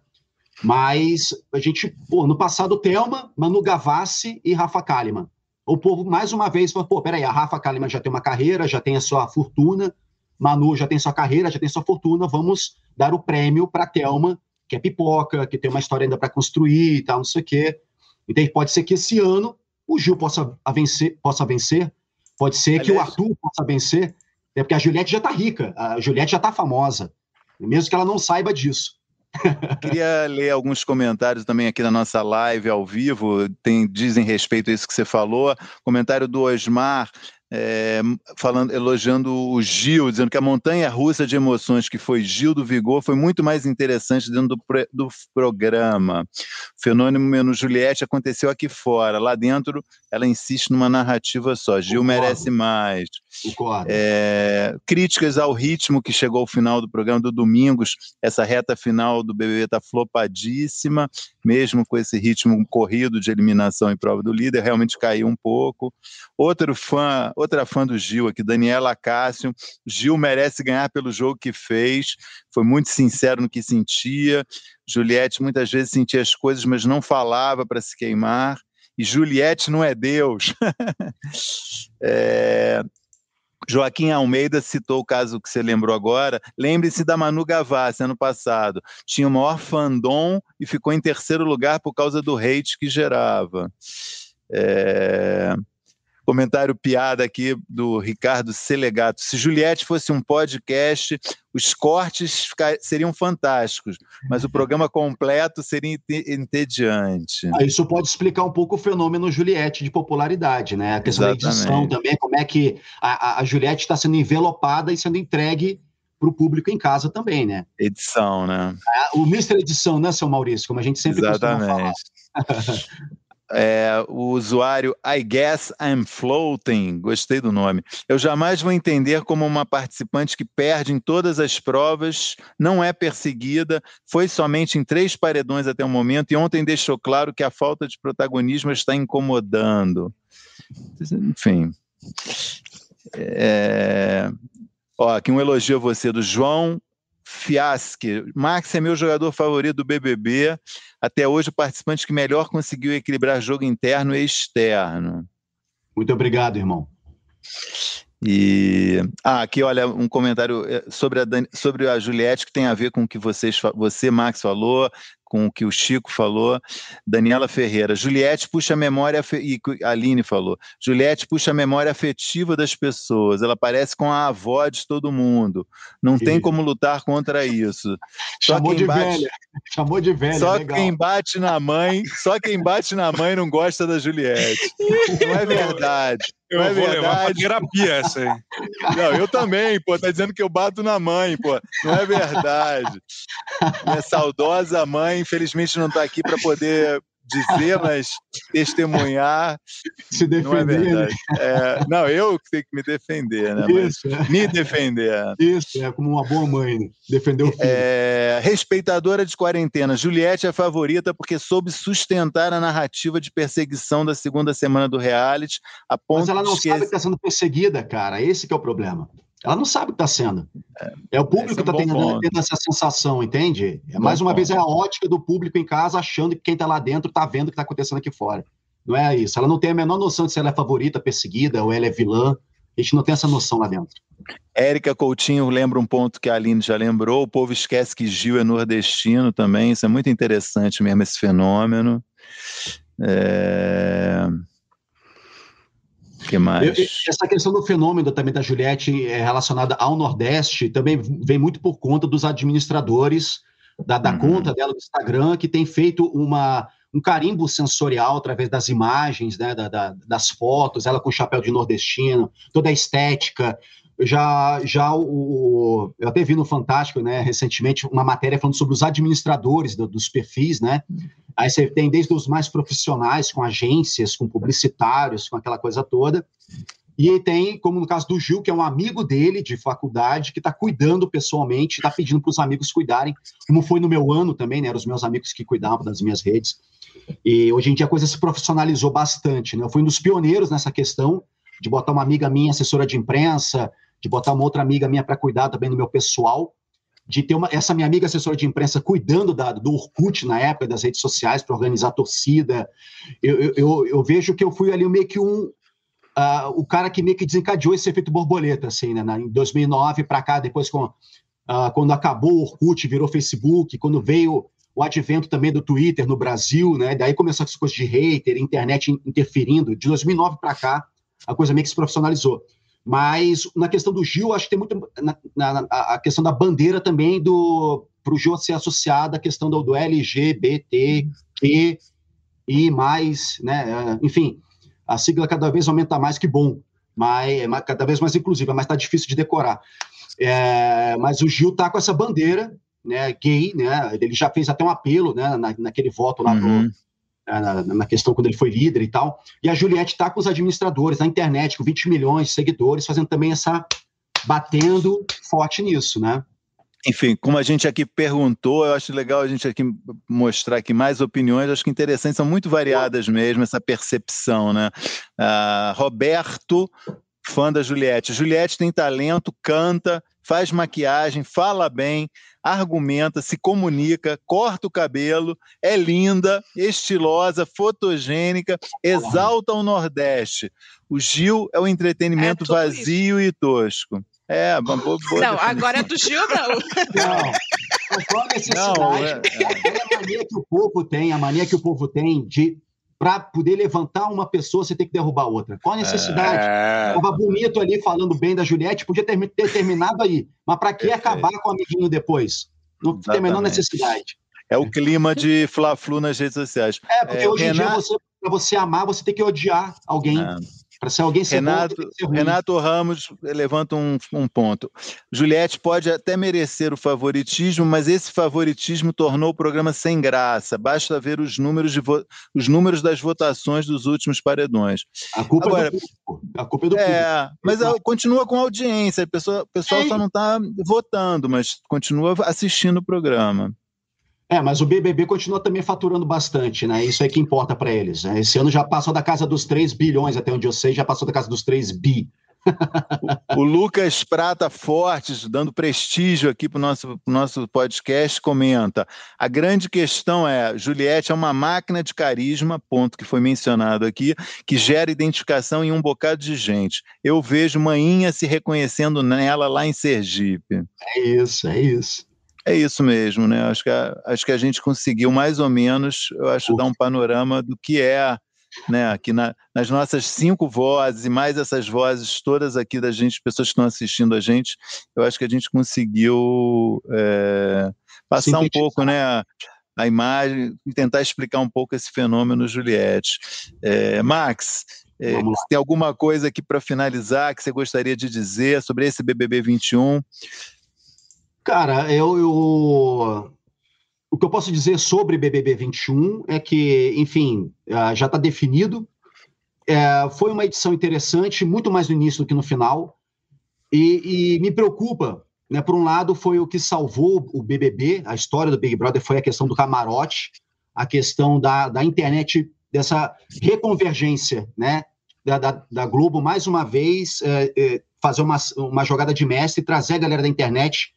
Speaker 6: Mas a gente, pô, no passado, Thelma, Manu Gavassi e Rafa Kalimann. O povo, mais uma vez, falou, pô, peraí, a Rafa Kalimann já tem uma carreira, já tem a sua fortuna, Manu já tem sua carreira, já tem sua fortuna, vamos dar o prêmio para Thelma, que é pipoca, que tem uma história ainda para construir e tal, não sei o quê. Então, pode ser que esse ano o Gil possa vencer, possa vencer, pode ser Aliás, que o Arthur possa vencer, é porque a Juliette já está rica, a Juliette já está famosa, mesmo que ela não saiba disso. (laughs)
Speaker 2: Queria ler alguns comentários também aqui na nossa live ao vivo, tem, dizem respeito a isso que você falou. Comentário do Osmar é, falando, elogiando o Gil, dizendo que a montanha russa de emoções que foi Gil do Vigor foi muito mais interessante dentro do, do programa. O fenômeno Juliette aconteceu aqui fora, lá dentro ela insiste numa narrativa só. Gil merece mais. É, críticas ao ritmo que chegou ao final do programa do Domingos, essa reta final do BBB está flopadíssima, mesmo com esse ritmo corrido de eliminação em prova do líder, realmente caiu um pouco. Outro fã outra fã do Gil aqui, Daniela Cássio. Gil merece ganhar pelo jogo que fez, foi muito sincero no que sentia. Juliette muitas vezes sentia as coisas, mas não falava para se queimar. E Juliette não é Deus. (laughs) é, Joaquim Almeida citou o caso que você lembrou agora. Lembre-se da Manu Gavassi, ano passado. Tinha o maior fandom e ficou em terceiro lugar por causa do hate que gerava. É... Comentário piada aqui do Ricardo Selegato. Se Juliette fosse um podcast, os cortes seriam fantásticos, mas o programa completo seria entediante.
Speaker 6: Ah, isso pode explicar um pouco o fenômeno Juliette de popularidade, né? A questão Exatamente. da edição também, como é que a, a Juliette está sendo envelopada e sendo entregue para o público em casa também, né?
Speaker 2: Edição, né?
Speaker 6: É, o Mr. Edição, né, seu Maurício? Como a gente sempre Exatamente. costuma falar. (laughs)
Speaker 2: É, o usuário I Guess I'm Floating, gostei do nome. Eu jamais vou entender como uma participante que perde em todas as provas, não é perseguida, foi somente em três paredões até o momento e ontem deixou claro que a falta de protagonismo está incomodando. Enfim. É... Ó, aqui um elogio a você do João Fiasque. Max é meu jogador favorito do BBB. Até hoje, o participante que melhor conseguiu equilibrar jogo interno e externo.
Speaker 6: Muito obrigado, irmão.
Speaker 2: E ah, aqui olha um comentário eh, sobre a, sobre a Juliette que tem a ver com o que vocês, você, Max, falou, com o que o Chico falou. Daniela Ferreira, Juliette puxa a memória, e a Aline falou, Juliette puxa a memória afetiva das pessoas, ela parece com a avó de todo mundo. Não tem como lutar contra isso.
Speaker 6: Só Chamou de bate, velha. Chamou de velha.
Speaker 2: Só
Speaker 6: legal.
Speaker 2: quem bate na mãe, só quem bate na mãe não gosta da Juliette. Não é verdade.
Speaker 5: Eu
Speaker 2: não é
Speaker 5: vou
Speaker 2: verdade. levar
Speaker 5: pra terapia essa aí. (laughs)
Speaker 2: Não, eu também, pô. Tá dizendo que eu bato na mãe, pô. Não é verdade. Minha saudosa mãe infelizmente não está aqui para poder dizer, mas testemunhar. (laughs)
Speaker 6: Se defender. Não, é né?
Speaker 2: É, não, eu que tenho que me defender, né? Isso, é. Me defender.
Speaker 6: Isso, é como uma boa mãe, né? defender o filho.
Speaker 2: É, respeitadora de quarentena. Juliette é a favorita porque soube sustentar a narrativa de perseguição da segunda semana do reality. A ponto
Speaker 6: mas ela não sabe que está sendo perseguida, cara. Esse que é o problema. Ela não sabe o que está sendo. É, é o público que está é um tendo, essa sensação, entende? É, mais uma ponto. vez é a ótica do público em casa achando que quem está lá dentro está vendo o que está acontecendo aqui fora. Não é isso. Ela não tem a menor noção de se ela é favorita, perseguida ou ela é vilã. A gente não tem essa noção lá dentro.
Speaker 2: Érica Coutinho lembra um ponto que a Aline já lembrou. O povo esquece que Gil é nordestino também. Isso é muito interessante mesmo, esse fenômeno. É que mais? Eu,
Speaker 6: essa questão do fenômeno também da Juliette é relacionada ao Nordeste também vem muito por conta dos administradores da, da uhum. conta dela do Instagram, que tem feito uma, um carimbo sensorial através das imagens, né, da, da, das fotos, ela com chapéu de nordestino, toda a estética. Já, já o, eu até vi no Fantástico, né, recentemente, uma matéria falando sobre os administradores do, dos perfis, né, Aí você tem desde os mais profissionais, com agências, com publicitários, com aquela coisa toda. E tem, como no caso do Gil, que é um amigo dele de faculdade, que está cuidando pessoalmente, está pedindo para os amigos cuidarem, como foi no meu ano também, né? Eram os meus amigos que cuidavam das minhas redes. E hoje em dia a coisa se profissionalizou bastante, né? Eu fui um dos pioneiros nessa questão de botar uma amiga minha, assessora de imprensa, de botar uma outra amiga minha para cuidar também do meu pessoal, de ter uma, essa minha amiga assessora de imprensa cuidando da, do Orkut na época, das redes sociais, para organizar a torcida. Eu, eu, eu, vejo que eu fui ali meio que um, uh, o cara que meio que desencadeou esse efeito borboleta, assim, né? Em 2009 para cá, depois com, uh, quando acabou o Orkut, virou Facebook, quando veio o advento também do Twitter no Brasil, né? Daí começou as coisas de hater, internet interferindo. De 2009 para cá, a coisa meio que se profissionalizou. Mas na questão do Gil, acho que tem muito na, na, a questão da bandeira também do para o Gil ser associado à questão do, do LGBT, e mais, né? Enfim, a sigla cada vez aumenta mais, que bom, mas é cada vez mais inclusiva, mas está difícil de decorar. É, mas o Gil está com essa bandeira né, gay, né? Ele já fez até um apelo, né, na, naquele voto lá uhum. Na, na, questão quando ele foi líder e tal. E a Juliette está com os administradores na internet, com 20 milhões de seguidores, fazendo também essa batendo forte nisso, né?
Speaker 2: Enfim, como a gente aqui perguntou, eu acho legal a gente aqui mostrar aqui mais opiniões, acho que interessantes, são muito variadas mesmo, essa percepção, né? Uh, Roberto, fã da Juliette. Juliette tem talento, canta, faz maquiagem, fala bem, argumenta, se comunica, corta o cabelo, é linda, estilosa, fotogênica, exalta o Nordeste. O Gil é o entretenimento é vazio isso. e tosco. É, uma boa, boa
Speaker 3: Não, agora é do Gil, não.
Speaker 6: Não. Qual a necessidade? Não, é, é. é a mania que o povo tem, a mania que o povo tem de para poder levantar uma pessoa, você tem que derrubar outra. Qual a necessidade? É... Tava bonito ali falando bem da Juliette, podia ter, ter terminado aí. Mas para que acabar com o amiguinho depois? Não Exatamente. tem a menor necessidade.
Speaker 2: É o clima de Fla-Flu nas redes sociais.
Speaker 6: É, porque é, hoje em dia, para você amar, você tem que odiar alguém. É. Para ser alguém ser
Speaker 2: Renato,
Speaker 6: bom, ser
Speaker 2: Renato Ramos levanta um, um, ponto. Juliette pode até merecer o favoritismo, mas esse favoritismo tornou o programa sem graça. Basta ver os números, de os números das votações dos últimos paredões.
Speaker 6: A culpa Agora, é do público. A culpa é do
Speaker 2: é. Mas continua com audiência. O pessoal, pessoal é. só não está votando, mas continua assistindo o programa.
Speaker 6: É, mas o BBB continua também faturando bastante, né? Isso é que importa para eles. Né? Esse ano já passou da casa dos 3 bilhões, até onde eu sei, já passou da casa dos 3 bi. (laughs)
Speaker 2: o, Lucas Prata Fortes, dando prestígio aqui para o nosso, nosso podcast, comenta: a grande questão é: Juliette é uma máquina de carisma, ponto que foi mencionado aqui, que gera identificação em um bocado de gente. Eu vejo Maninha se reconhecendo nela lá em Sergipe.
Speaker 6: É isso, é isso.
Speaker 2: É isso mesmo, né? Acho que a, acho que a gente conseguiu mais ou menos, eu acho, dar um panorama do que é, né? Aqui na, nas nossas cinco vozes e mais essas vozes todas aqui da gente, pessoas que estão assistindo a gente, eu acho que a gente conseguiu é, passar um pouco, né? A, imagem e tentar explicar um pouco esse fenômeno, Juliette. É, Max, é, tem alguma coisa aqui para finalizar que você gostaria de dizer sobre esse BBB 21?
Speaker 6: Cara, eu, eu, o que eu posso dizer sobre BBB 21 é que, enfim, ah, já está definido. É, foi uma edição interessante, muito mais no início do que no final. E, e, me preocupa, né? Por um lado, foi o que salvou o BBB, a história do Big Brother foi a questão do camarote, a questão da, da internet, dessa reconvergência, né? Da, da, da Globo, mais uma vez, é, é, fazer uma, uma jogada de mestre, trazer a galera da internet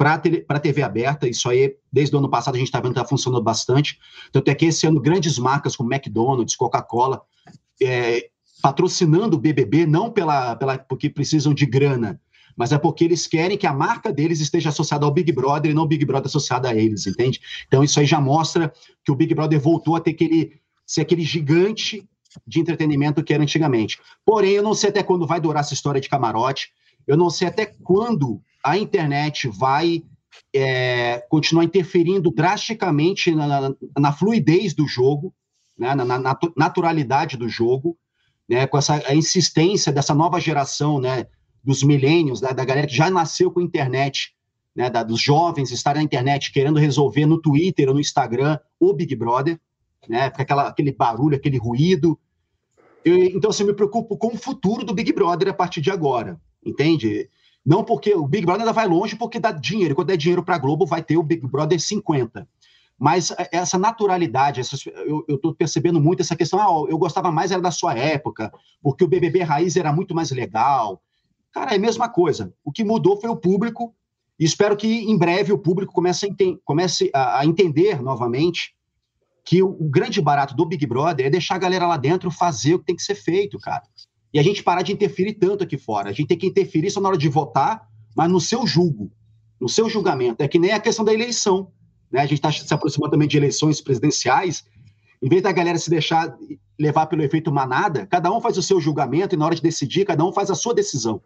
Speaker 6: para a TV aberta. Isso aí, desde o ano passado, a gente está vendo que está funcionando bastante. Tanto é que esse ano, grandes marcas como McDonald's, Coca-Cola, é, patrocinando o BBB, não pela, pela, porque precisam de grana, mas é porque eles querem que a marca deles esteja associada ao Big Brother e não o Big Brother associado a eles, entende? Então isso aí já mostra que o Big Brother voltou a ter aquele, ser aquele gigante de entretenimento que era antigamente. Porém, eu não sei até quando vai durar essa história de camarote, eu não sei até quando a internet vai é, continuar interferindo drasticamente na, na, na, fluidez do jogo, né, na, na, naturalidade do jogo, né, com essa insistência dessa nova geração, né, dos milênios, da, da, galera que já nasceu com a internet, né, da, dos jovens estarem na internet querendo resolver no Twitter ou no Instagram o Big Brother, né, aquela, aquele barulho, aquele ruído. Eu, então, assim, eu me preocupo com o futuro do Big Brother a partir de agora, entende? Não porque o Big Brother ainda vai longe porque dá dinheiro. Quando der dinheiro para a Globo, vai ter o Big Brother 50. Mas é, essa naturalidade, eu estou percebendo muito essa questão. Ah, eu gostava mais era da sua época, porque o BBB Raiz era muito mais legal. Cara, é a mesma coisa. O que mudou foi o público, e espero que em breve o público comece a, comece a, a entender novamente que o, o, grande barato do Big Brother é deixar a galera lá dentro fazer o que tem que ser feito, cara. E a gente parar de interferir tanto aqui fora. A gente tem que interferir só na hora de votar, mas no seu julgo, no seu julgamento. É que nem a questão da eleição. Né? A gente está se aproximando também de eleições presidenciais. Em vez da galera se deixar levar pelo efeito manada, cada um faz o seu julgamento e na hora de decidir, cada um faz a sua decisão.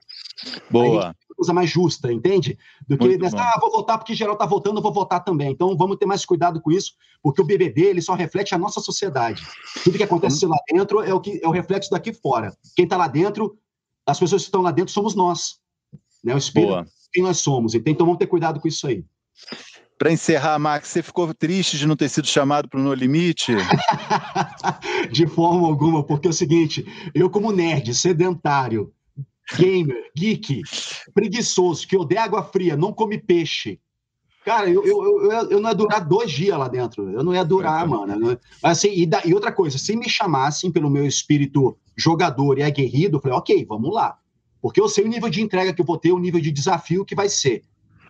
Speaker 2: Boa.
Speaker 6: coisa mais justa, entende? Do que nessa, ah, vou votar porque geral está votando, eu vou votar também. Então vamos ter mais cuidado com isso, porque o BBB ele só reflete a nossa sociedade. Tudo que acontece lá dentro é o que é o reflexo daqui fora. Quem está lá dentro, as pessoas que estão lá dentro somos nós, né? O espírito, Boa. quem nós somos. Então vamos ter cuidado com isso aí.
Speaker 2: Para encerrar, Max, você ficou triste de não ter sido chamado para o No Limite? (laughs)
Speaker 6: de forma alguma, porque é o seguinte, eu como nerd, sedentário, gamer, geek, preguiçoso, que odeia água fria, não come peixe, Cara, eu, eu, eu, eu, não ia durar dois dias lá dentro. Eu não ia durar, mano. Assim, e, da, e, outra coisa, se me chamassem pelo meu espírito jogador e aguerrido, eu falei, ok, vamos lá. Porque eu sei o nível de entrega que eu vou ter, o nível de desafio que vai ser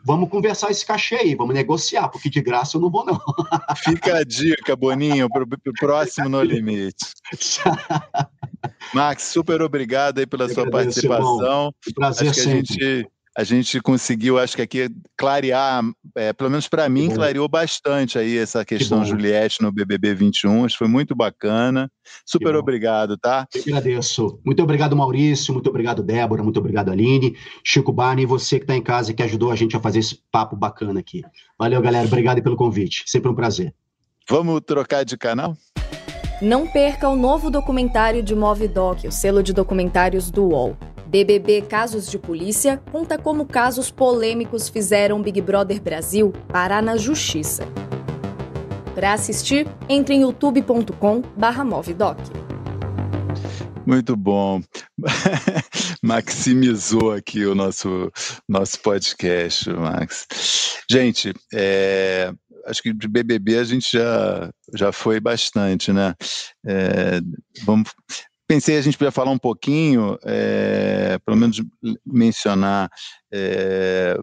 Speaker 6: vamos conversar esse cachê aí, vamos negociar, porque de graça eu não vou, não. (laughs)
Speaker 2: Fica a dica, Boninho, para o próximo No Limite. (laughs) Max, super obrigado aí pela eu sua agradeço, participação.
Speaker 6: Prazer
Speaker 2: Acho que
Speaker 6: sempre.
Speaker 2: a gente a gente conseguiu, acho que aqui, clarear, é, pelo menos para mim, clareou bastante aí essa questão que Juliette no BBB 21. Acho que foi muito bacana. Super obrigado, tá?
Speaker 6: Eu agradeço. Muito obrigado, Maurício. Muito obrigado, Débora. Muito obrigado, Aline. Chico Barney e você que está em casa e que ajudou a gente a fazer esse papo bacana aqui. Valeu, galera. Obrigado pelo convite. Sempre um prazer.
Speaker 2: Vamos trocar de canal?
Speaker 7: Não perca o novo documentário de Movidoc, o selo de documentários do UOL. BBB Casos de Polícia conta como casos polêmicos fizeram Big Brother Brasil parar na justiça. Para assistir, entre em youtube.com/movidoc.
Speaker 2: Muito bom. (laughs) Maximizou aqui o nosso, nosso podcast, Max. Gente, é, acho que de BBB a gente já, já foi bastante, né? É, vamos, pensei a gente podia falar um pouquinho, é, pelo menos mencionar, é,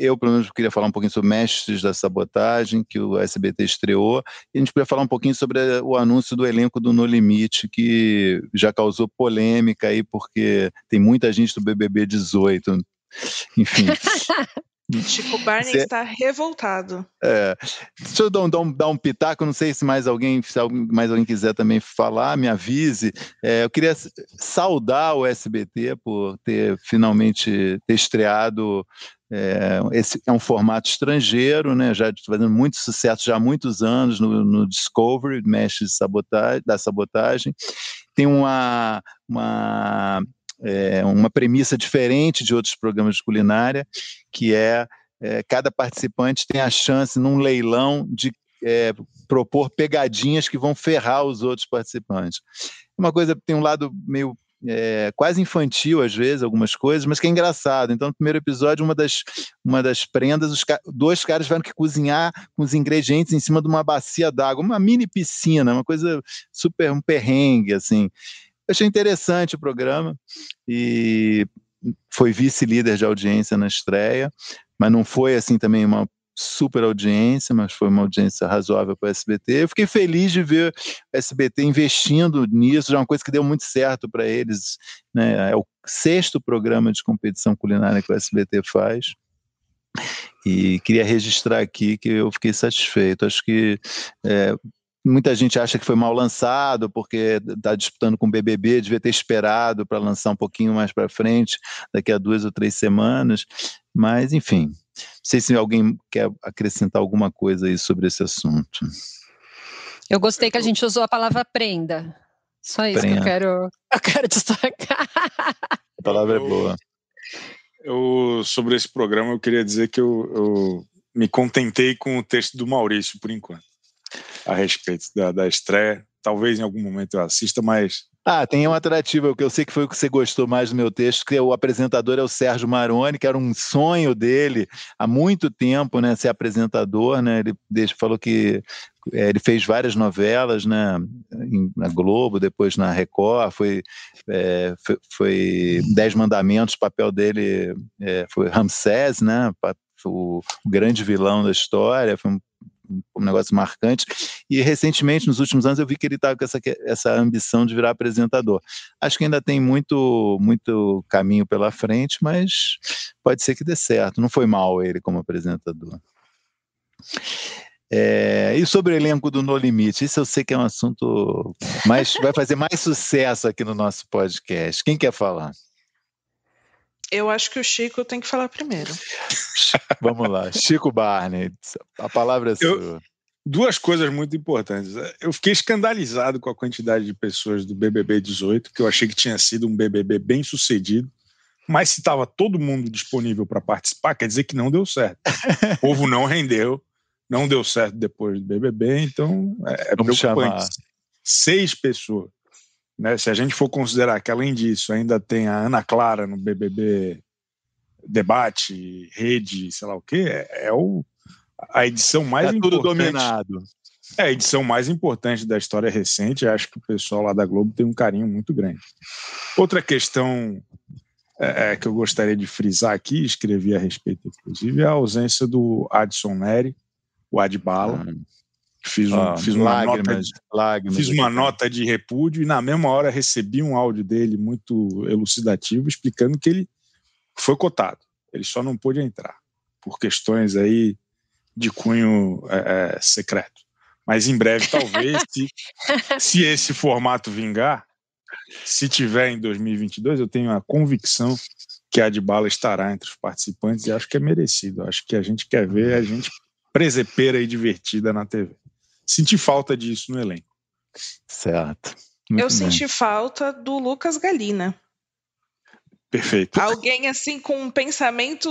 Speaker 2: eu pelo menos queria falar um pouquinho sobre Mestres da Sabotagem, que o SBT estreou, e a gente podia falar um pouquinho sobre o anúncio do elenco do No Limite, que já causou polêmica aí, porque tem muita gente do BBB 18, enfim. (laughs)
Speaker 3: Chico (laughs) Barney está revoltado.
Speaker 2: É. Deixa eu dar um, dar, um, dar um pitaco, não sei se mais alguém, se mais alguém quiser também falar, me avise. É, eu queria saudar o SBT por ter finalmente ter estreado. É, esse é um formato estrangeiro, né? Já fazendo muito sucesso já há muitos anos no, no Discovery, Mestre de sabotagem, da sabotagem. Tem uma, uma é, uma premissa diferente de outros programas de culinária, que é, é cada participante tem a chance, num leilão, de é, propor pegadinhas que vão ferrar os outros participantes. Uma coisa tem um lado meio é, quase infantil às vezes, algumas coisas, mas que é engraçado. Então, no primeiro episódio, uma das, uma das prendas, os dois caras tiveram que cozinhar com os ingredientes em cima de uma bacia d'água, uma mini piscina, uma coisa super um perrengue, assim achei interessante o programa e foi vice-líder de audiência na estreia, mas não foi assim também uma super audiência, mas foi uma audiência razoável para o SBT. Eu fiquei feliz de ver o SBT investindo nisso, já é uma coisa que deu muito certo para eles. Né? É o sexto programa de competição culinária que o SBT faz. E queria registrar aqui que eu fiquei satisfeito. Acho que é, Muita gente acha que foi mal lançado porque está disputando com o BBB, devia ter esperado para lançar um pouquinho mais para frente, daqui a duas ou três semanas. Mas, enfim, não sei se alguém quer acrescentar alguma coisa aí sobre esse assunto.
Speaker 4: Eu gostei que a gente usou a palavra prenda. Só isso prenda. que eu quero, (laughs) eu quero destacar.
Speaker 2: A palavra é boa.
Speaker 5: Eu, sobre esse programa, eu queria dizer que eu, eu me contentei com o texto do Maurício, por enquanto a respeito da, da estreia. Talvez em algum momento eu assista, mas
Speaker 2: Ah, tem um atrativo, que eu sei que foi o que você gostou mais do meu texto, que é o apresentador é o Sérgio Maroni, que era um sonho dele há muito tempo, né, ser apresentador, né, ele falou que é, ele fez várias novelas, né, na Globo, depois na Record, foi, é, foi, foi, Dez Mandamentos, o papel dele é, foi Ramsés, né, o, o grande vilão da história, foi um um negócio marcante. E recentemente, nos últimos anos, eu vi que ele estava com essa, essa ambição de virar apresentador. Acho que ainda tem muito, muito caminho pela frente, mas pode ser que dê certo. Não foi mal ele como apresentador. É, e sobre o elenco do No Limite, isso eu sei que é um assunto mais vai fazer mais sucesso aqui no nosso podcast. Quem quer falar?
Speaker 3: Eu acho que o Chico tem que falar primeiro. (laughs)
Speaker 2: Vamos lá, Chico Barney, a palavra é sua. Eu,
Speaker 5: duas coisas muito importantes. Eu fiquei escandalizado com a quantidade de pessoas do BBB 18, que eu achei que tinha sido um BBB bem sucedido. Mas se estava todo mundo disponível para participar, quer dizer que não deu certo. O povo não rendeu, não deu certo depois do BBB, então é, é Vamos preocupante. Chamar. Seis pessoas. Né? Se a gente for considerar que, além disso, ainda tem a Ana Clara no BBB Debate, Rede, sei lá o quê, é, é o, a edição mais
Speaker 2: é
Speaker 5: importante.
Speaker 2: tudo dominado.
Speaker 5: É a edição mais importante da história recente. Acho que o pessoal lá da Globo tem um carinho muito grande. Outra questão é, é que eu gostaria de frisar aqui, escrevi a respeito, inclusive, é a ausência do Adson Neri, o Adbala. Hum. Fiz, um, ah, fiz uma, lágrimas, nota, de, lágrimas fiz uma nota de repúdio e na mesma hora recebi um áudio dele muito elucidativo explicando que ele foi cotado. Ele só não pôde entrar por questões aí de cunho é, é secreto. Mas em breve, talvez, se, (laughs) se esse formato vingar, se tiver em 2022, eu tenho a convicção que a Adbala estará entre os participantes e acho que é merecido. Acho que a gente quer ver a gente presepeira e divertida na TV senti falta disso no elenco.
Speaker 2: Certo.
Speaker 3: Muito eu bem. senti falta do Lucas Galina.
Speaker 5: Perfeito.
Speaker 3: Alguém assim com um pensamento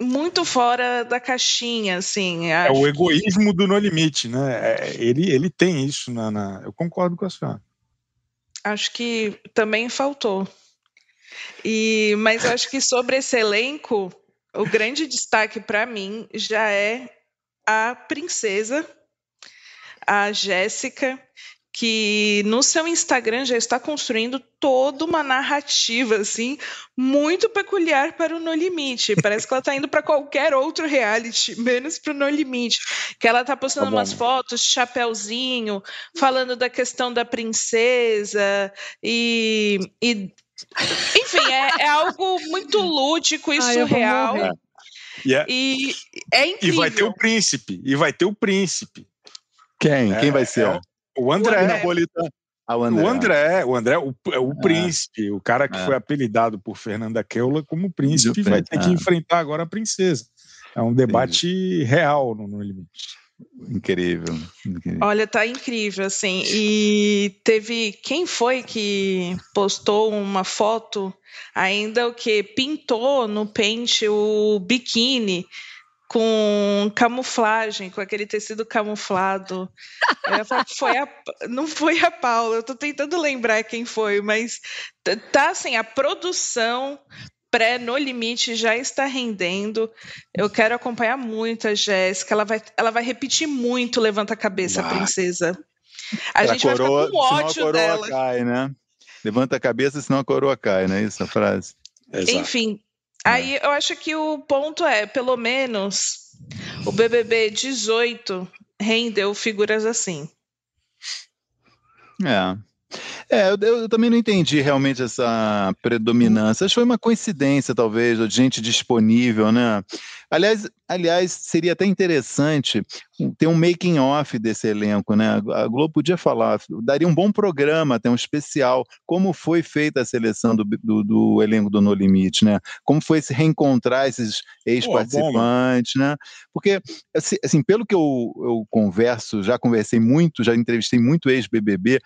Speaker 3: muito fora da caixinha, assim.
Speaker 5: É o egoísmo que... do No Limite, né? É, ele, ele tem isso na, na, Eu concordo com a senhora.
Speaker 3: Acho que também faltou. E, mas eu acho que sobre esse elenco, o grande destaque para mim já é a princesa, a Jéssica, que no seu Instagram já está construindo toda uma narrativa assim muito peculiar para o No Limite. Parece que ela está indo para qualquer outro reality, menos para o No Limite. Que ela está postando tá umas fotos, chapéuzinho, falando da questão da princesa e, e enfim, é, é, algo muito lúdico e Ai, surreal.
Speaker 5: E é, e é incrível. E vai ter o príncipe. E vai ter o príncipe.
Speaker 2: Quem? É, Quem vai ser?
Speaker 5: É o André. O ah, o André. O André, o André, o, é o é. príncipe, o cara que é. foi apelidado por Fernanda Keula como príncipe, vai ter que enfrentar agora a princesa. É um debate Entendi. real no, no limite.
Speaker 2: Incrível, incrível,
Speaker 3: Olha, tá incrível, assim. E teve. Quem foi que postou uma foto ainda o que pintou no pente o biquíni com camuflagem, com aquele tecido camuflado. foi a, não foi a Paula, eu tô tentando lembrar quem foi, mas tá assim, a produção pré no limite já está rendendo. Eu quero acompanhar muito a Jéssica. Ela vai, ela vai repetir muito Levanta a Cabeça, vai. princesa. A Pra gente coroa, vai ficar com ódio dela.
Speaker 2: Cai, né? Levanta a cabeça, senão a coroa cai, não é isso a frase?
Speaker 3: Exato. Enfim, é. aí eu acho que o ponto é, pelo menos, o BBB 18 rendeu figuras assim.
Speaker 2: É. É, eu, eu, também não entendi realmente essa predominância. Acho que foi uma coincidência, talvez, de gente disponível, né? Aliás, aliás, seria até interessante ter um making off desse elenco, né? A Globo podia falar, daria um bom programa, até um especial, como foi feita a seleção do, do, do elenco do No Limite, né? Como foi se reencontrar esses ex-participantes, né? Porque, assim, assim, pelo que eu, eu converso, já conversei muito, já entrevistei muito ex-BBB,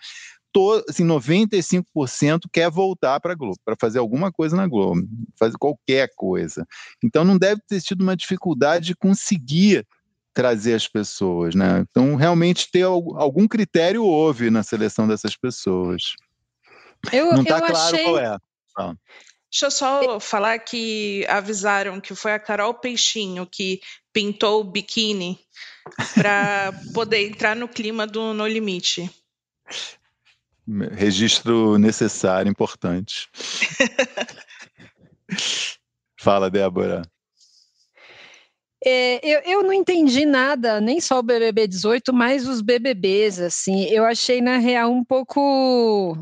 Speaker 2: to, assim, 95% quer voltar para a Globo, para fazer alguma coisa na Globo, fazer qualquer coisa. Então não deve ter tido uma dificuldade de conseguir trazer as pessoas, né? Então, realmente ter algum critério houve na seleção dessas pessoas. Eu, Não está claro achei... qual é. Ah.
Speaker 3: Deixa eu só falar que avisaram que foi a Carol Peixinho que pintou o biquíni para poder entrar no clima do No Limite.
Speaker 2: Registro necessário, importante. (laughs) Fala, Débora.
Speaker 4: É, eu, eu não entendi nada, nem só o BBB 18, mas os BBBs, assim, eu achei na real um pouco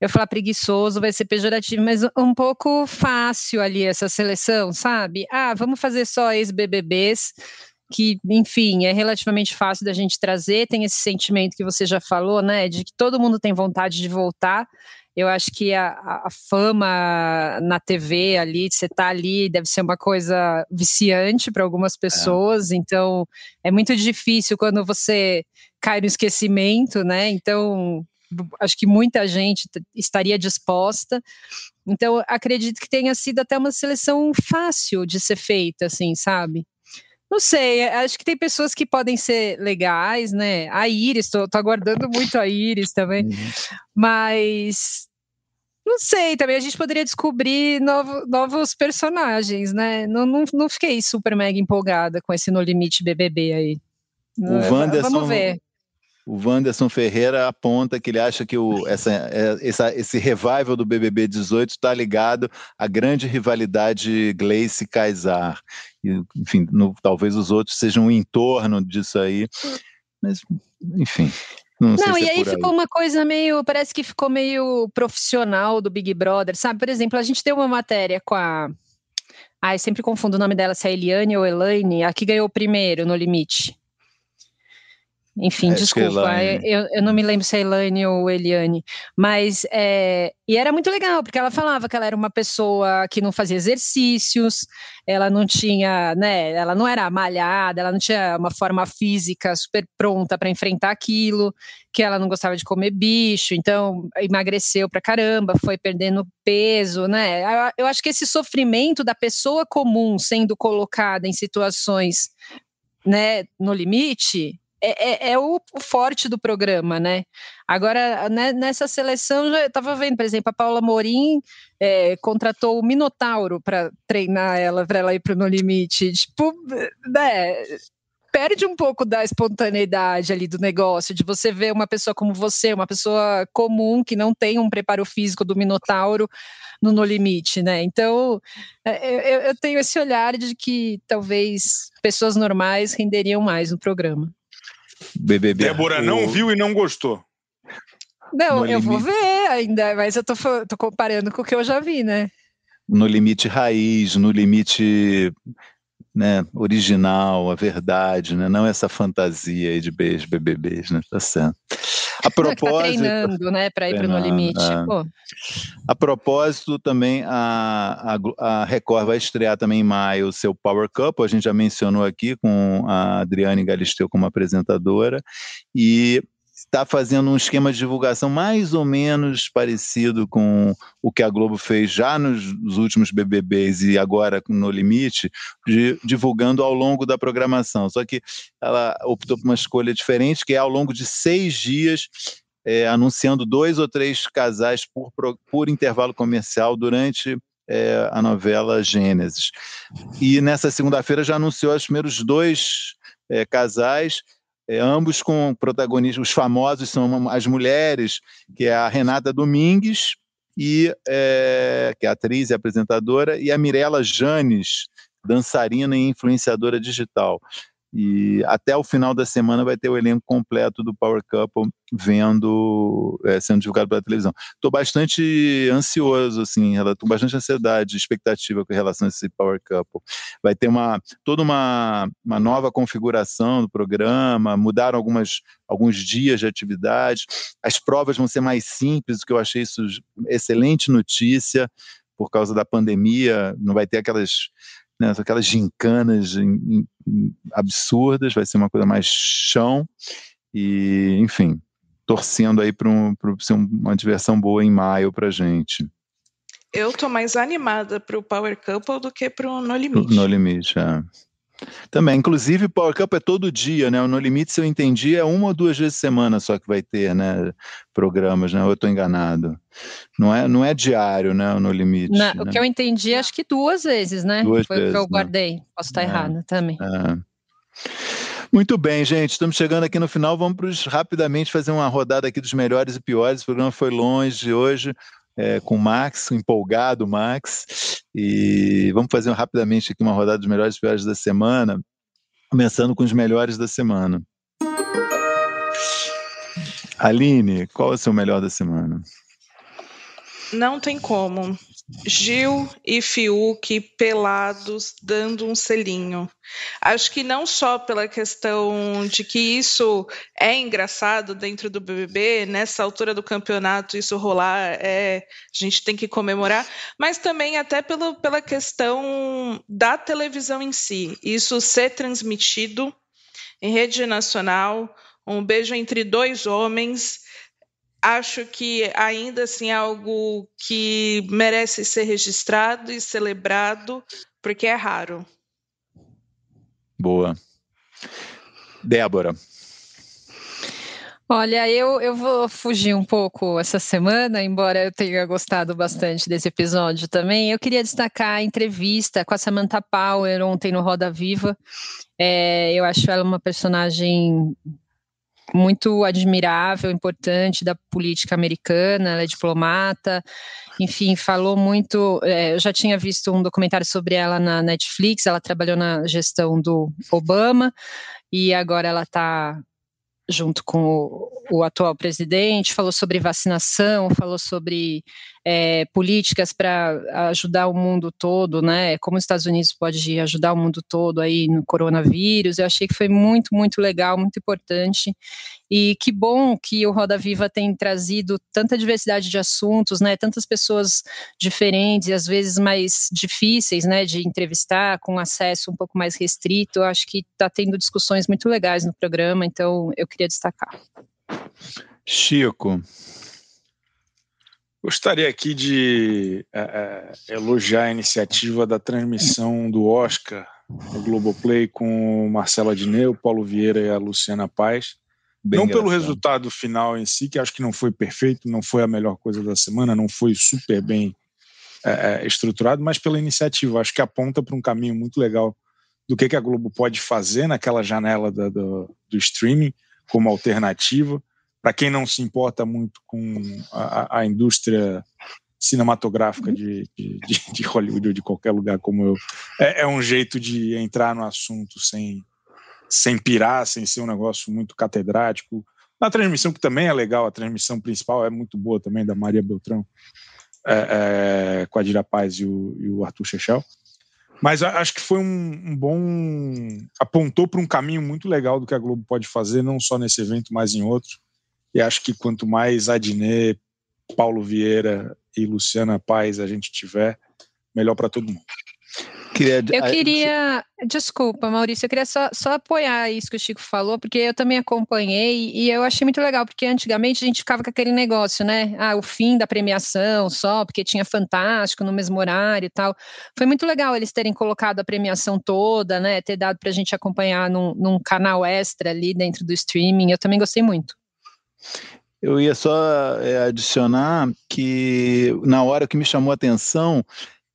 Speaker 4: eu falar preguiçoso vai ser pejorativo, mas um pouco fácil ali essa seleção, sabe? Ah, vamos fazer só ex-BBBs, que, enfim, é relativamente fácil da gente trazer, tem esse sentimento que você já falou, né, de que todo mundo tem vontade de voltar. Eu acho que a, a fama na TV ali, você tá ali, deve ser uma coisa viciante para algumas é. pessoas, é. então é muito difícil quando você cai no esquecimento, né? Então, acho que muita gente estaria disposta. Então, acredito que tenha sido até uma seleção fácil de ser feita, assim, sabe? Não sei, acho que tem pessoas que podem ser legais, né? A Iris, tô, tô aguardando muito a Iris também, uhum. mas não sei, também a gente poderia descobrir novo, novos personagens, né? Não, não, não fiquei super mega empolgada com esse No Limite BBB aí.
Speaker 2: O Wanderson, Vamos ver o Wanderson Ferreira aponta que ele acha que o, essa, é, essa, esse revival do BBB 18 está ligado à grande rivalidade Gleice-Kaysar. Enfim, no, talvez os outros sejam um entorno disso aí, mas, enfim. Não,
Speaker 4: não
Speaker 2: e
Speaker 4: é aí ficou aí. uma coisa meio, parece que ficou meio profissional do Big Brother, sabe? Por exemplo, a gente deu uma matéria com a. Ai, sempre confundo o nome dela, se é Eliane ou Elaine, a que ganhou o primeiro no limite. Enfim, é desculpa, eu, eu não me lembro se é Elaine ou Eliane, mas é, e era muito legal, porque ela falava que ela era uma pessoa que não fazia exercícios, ela não tinha, né, ela não era malhada, ela não tinha uma forma física super pronta para enfrentar aquilo, que ela não gostava de comer bicho, então emagreceu pra caramba, foi perdendo peso, né? Eu, eu acho que esse sofrimento da pessoa comum sendo colocada em situações né, no limite, é, é, é o, forte do programa, né? Agora, né, nessa seleção, já estava vendo, por exemplo, a Paula Morim é, contratou o Minotauro para treinar ela, para ela ir para o No Limite. Tipo, né? Perde um pouco da espontaneidade ali do negócio, de você ver uma pessoa como você, uma pessoa comum que não tem um preparo físico do Minotauro no No Limite, né? Então, é, eu, eu tenho esse olhar de que talvez pessoas normais renderiam mais no programa.
Speaker 5: BBB. Débora não viu e não gostou.
Speaker 4: Não, no eu limite. vou ver ainda, mas eu tô, tô comparando com o que eu já vi, né?
Speaker 2: No limite raiz, no limite né, original, a verdade, né? não essa fantasia aí de beijos, BBBs, né? Tá certo.
Speaker 4: A propósito, tá treinando, né, para ir para No Limite. É.
Speaker 2: A propósito, também a, a, a, Record vai estrear também em maio o seu Power Couple, a gente já mencionou aqui com a Adriane Galisteu como apresentadora, e está fazendo um esquema de divulgação mais ou menos parecido com o que a Globo fez já nos, últimos BBBs e agora no Limite, de, divulgando ao longo da programação. Só que ela optou por uma escolha diferente, que é ao longo de seis dias é, anunciando dois ou três casais por, por intervalo comercial durante é, a novela Gênesis. E nessa segunda-feira já anunciou os primeiros dois é, casais é, ambos com protagonistas, os famosos são as mulheres, que é a Renata Domingues, e, é, que é atriz e apresentadora, e a Mirella Janes, dançarina e influenciadora digital. E até o final da semana vai ter o elenco completo do Power Couple vendo, é, sendo divulgado pela televisão. Estou bastante ansioso, assim, estou bastante ansiedade, expectativa com relação a esse Power Couple. Vai ter uma toda uma, uma nova configuração do programa, mudaram algumas, alguns dias de atividade, as provas vão ser mais simples, o que eu achei isso excelente notícia, por causa da pandemia, não vai ter aquelas né, aquelas gincanas em, em, absurdas, vai ser uma coisa mais chão, e enfim, torcendo aí para um, ser uma diversão boa em maio para gente.
Speaker 3: Eu tô mais animada para o Power Couple do que para o No Limite.
Speaker 2: No Limite, é. Também, inclusive Power Cup é todo dia, né? O No Limite, se eu entendi, é uma ou duas vezes por semana só que vai ter, né? Programas, né? Ou eu estou enganado. Não é, não é diário, né? O No Limite.
Speaker 4: Não,
Speaker 2: né?
Speaker 4: O que eu entendi, acho que duas vezes, né?
Speaker 2: Duas
Speaker 4: Foi
Speaker 2: vezes,
Speaker 4: o que eu
Speaker 2: né?
Speaker 4: guardei. Posso estar
Speaker 2: É.
Speaker 4: errada também.
Speaker 2: É. Muito bem, gente. Estamos chegando aqui no final. Vamos pros, rapidamente fazer uma rodada aqui dos melhores e piores. O programa foi longe hoje, é, com o Max, empolgado Max. E vamos fazer rapidamente aqui uma rodada dos melhores e piores da semana, começando com os melhores da semana. Aline, qual é o seu melhor da semana?
Speaker 3: Não tem como. Gil e Fiuk pelados dando um selinho. Acho que não só pela questão de que isso é engraçado dentro do BBB, nessa altura do campeonato isso rolar, é, a gente tem que comemorar, mas também até pelo, pela questão da televisão em si. Isso ser transmitido em rede nacional, um beijo entre dois homens acho que ainda assim é algo que merece ser registrado e celebrado, porque é raro.
Speaker 2: Boa. Débora.
Speaker 4: Olha, eu, eu vou fugir um pouco essa semana, embora eu tenha gostado bastante desse episódio também. Eu queria destacar a entrevista com a Samantha Power ontem no Roda Viva. É, eu acho ela uma personagem muito admirável, importante da política americana, ela é diplomata, enfim, falou muito. É, eu já tinha visto um documentário sobre ela na Netflix, ela trabalhou na gestão do Obama e agora ela está junto com o, o, atual presidente, falou sobre vacinação, falou sobre é, políticas para ajudar o mundo todo, né? Como os Estados Unidos pode ajudar o mundo todo aí no coronavírus. Eu achei que foi muito, muito legal, muito importante. E que bom que o Roda Viva tem trazido tanta diversidade de assuntos, né? Tantas pessoas diferentes e às vezes mais difíceis, né? De entrevistar, com acesso um pouco mais restrito. Eu acho que está tendo discussões muito legais no programa, então eu queria destacar.
Speaker 2: Chico.
Speaker 5: Gostaria aqui de é, é, elogiar a iniciativa da transmissão do Oscar no Globoplay com o Marcelo Adneu, Paulo Vieira e a Luciana Paz. Bem não engraçado. pelo resultado final em si, que acho que não foi perfeito, não foi a melhor coisa da semana, não foi super bem é, estruturado, mas pela iniciativa. Acho que aponta para um caminho muito legal do que, que a Globo pode fazer naquela janela da, do, do streaming como alternativa para quem não se importa muito com a, a indústria cinematográfica de, de, de, Hollywood ou de qualquer lugar como eu, é, é, um jeito de entrar no assunto sem, sem pirar, sem ser um negócio muito catedrático. Na transmissão, que também é legal, a transmissão principal é muito boa também, da Maria Beltrão, é, é, com a Dira Paz e o, e o Arthur Chechel. Mas acho que foi um, um bom. apontou para um caminho muito legal do que a Globo pode fazer, não só nesse evento, mas em outros. E acho que quanto mais Adnet, Paulo Vieira e Luciana Paz a gente tiver, melhor para todo mundo.
Speaker 4: Eu queria, desculpa, Maurício, eu queria só, só, apoiar isso que o Chico falou, porque eu também acompanhei e eu achei muito legal, porque antigamente a gente ficava com aquele negócio, né? Ah, o fim da premiação só, porque tinha Fantástico no mesmo horário e tal. Foi muito legal eles terem colocado a premiação toda, né? Ter dado para a gente acompanhar num, num canal extra ali dentro do streaming. Eu também gostei muito.
Speaker 2: Eu ia só é, adicionar que na hora que me chamou a atenção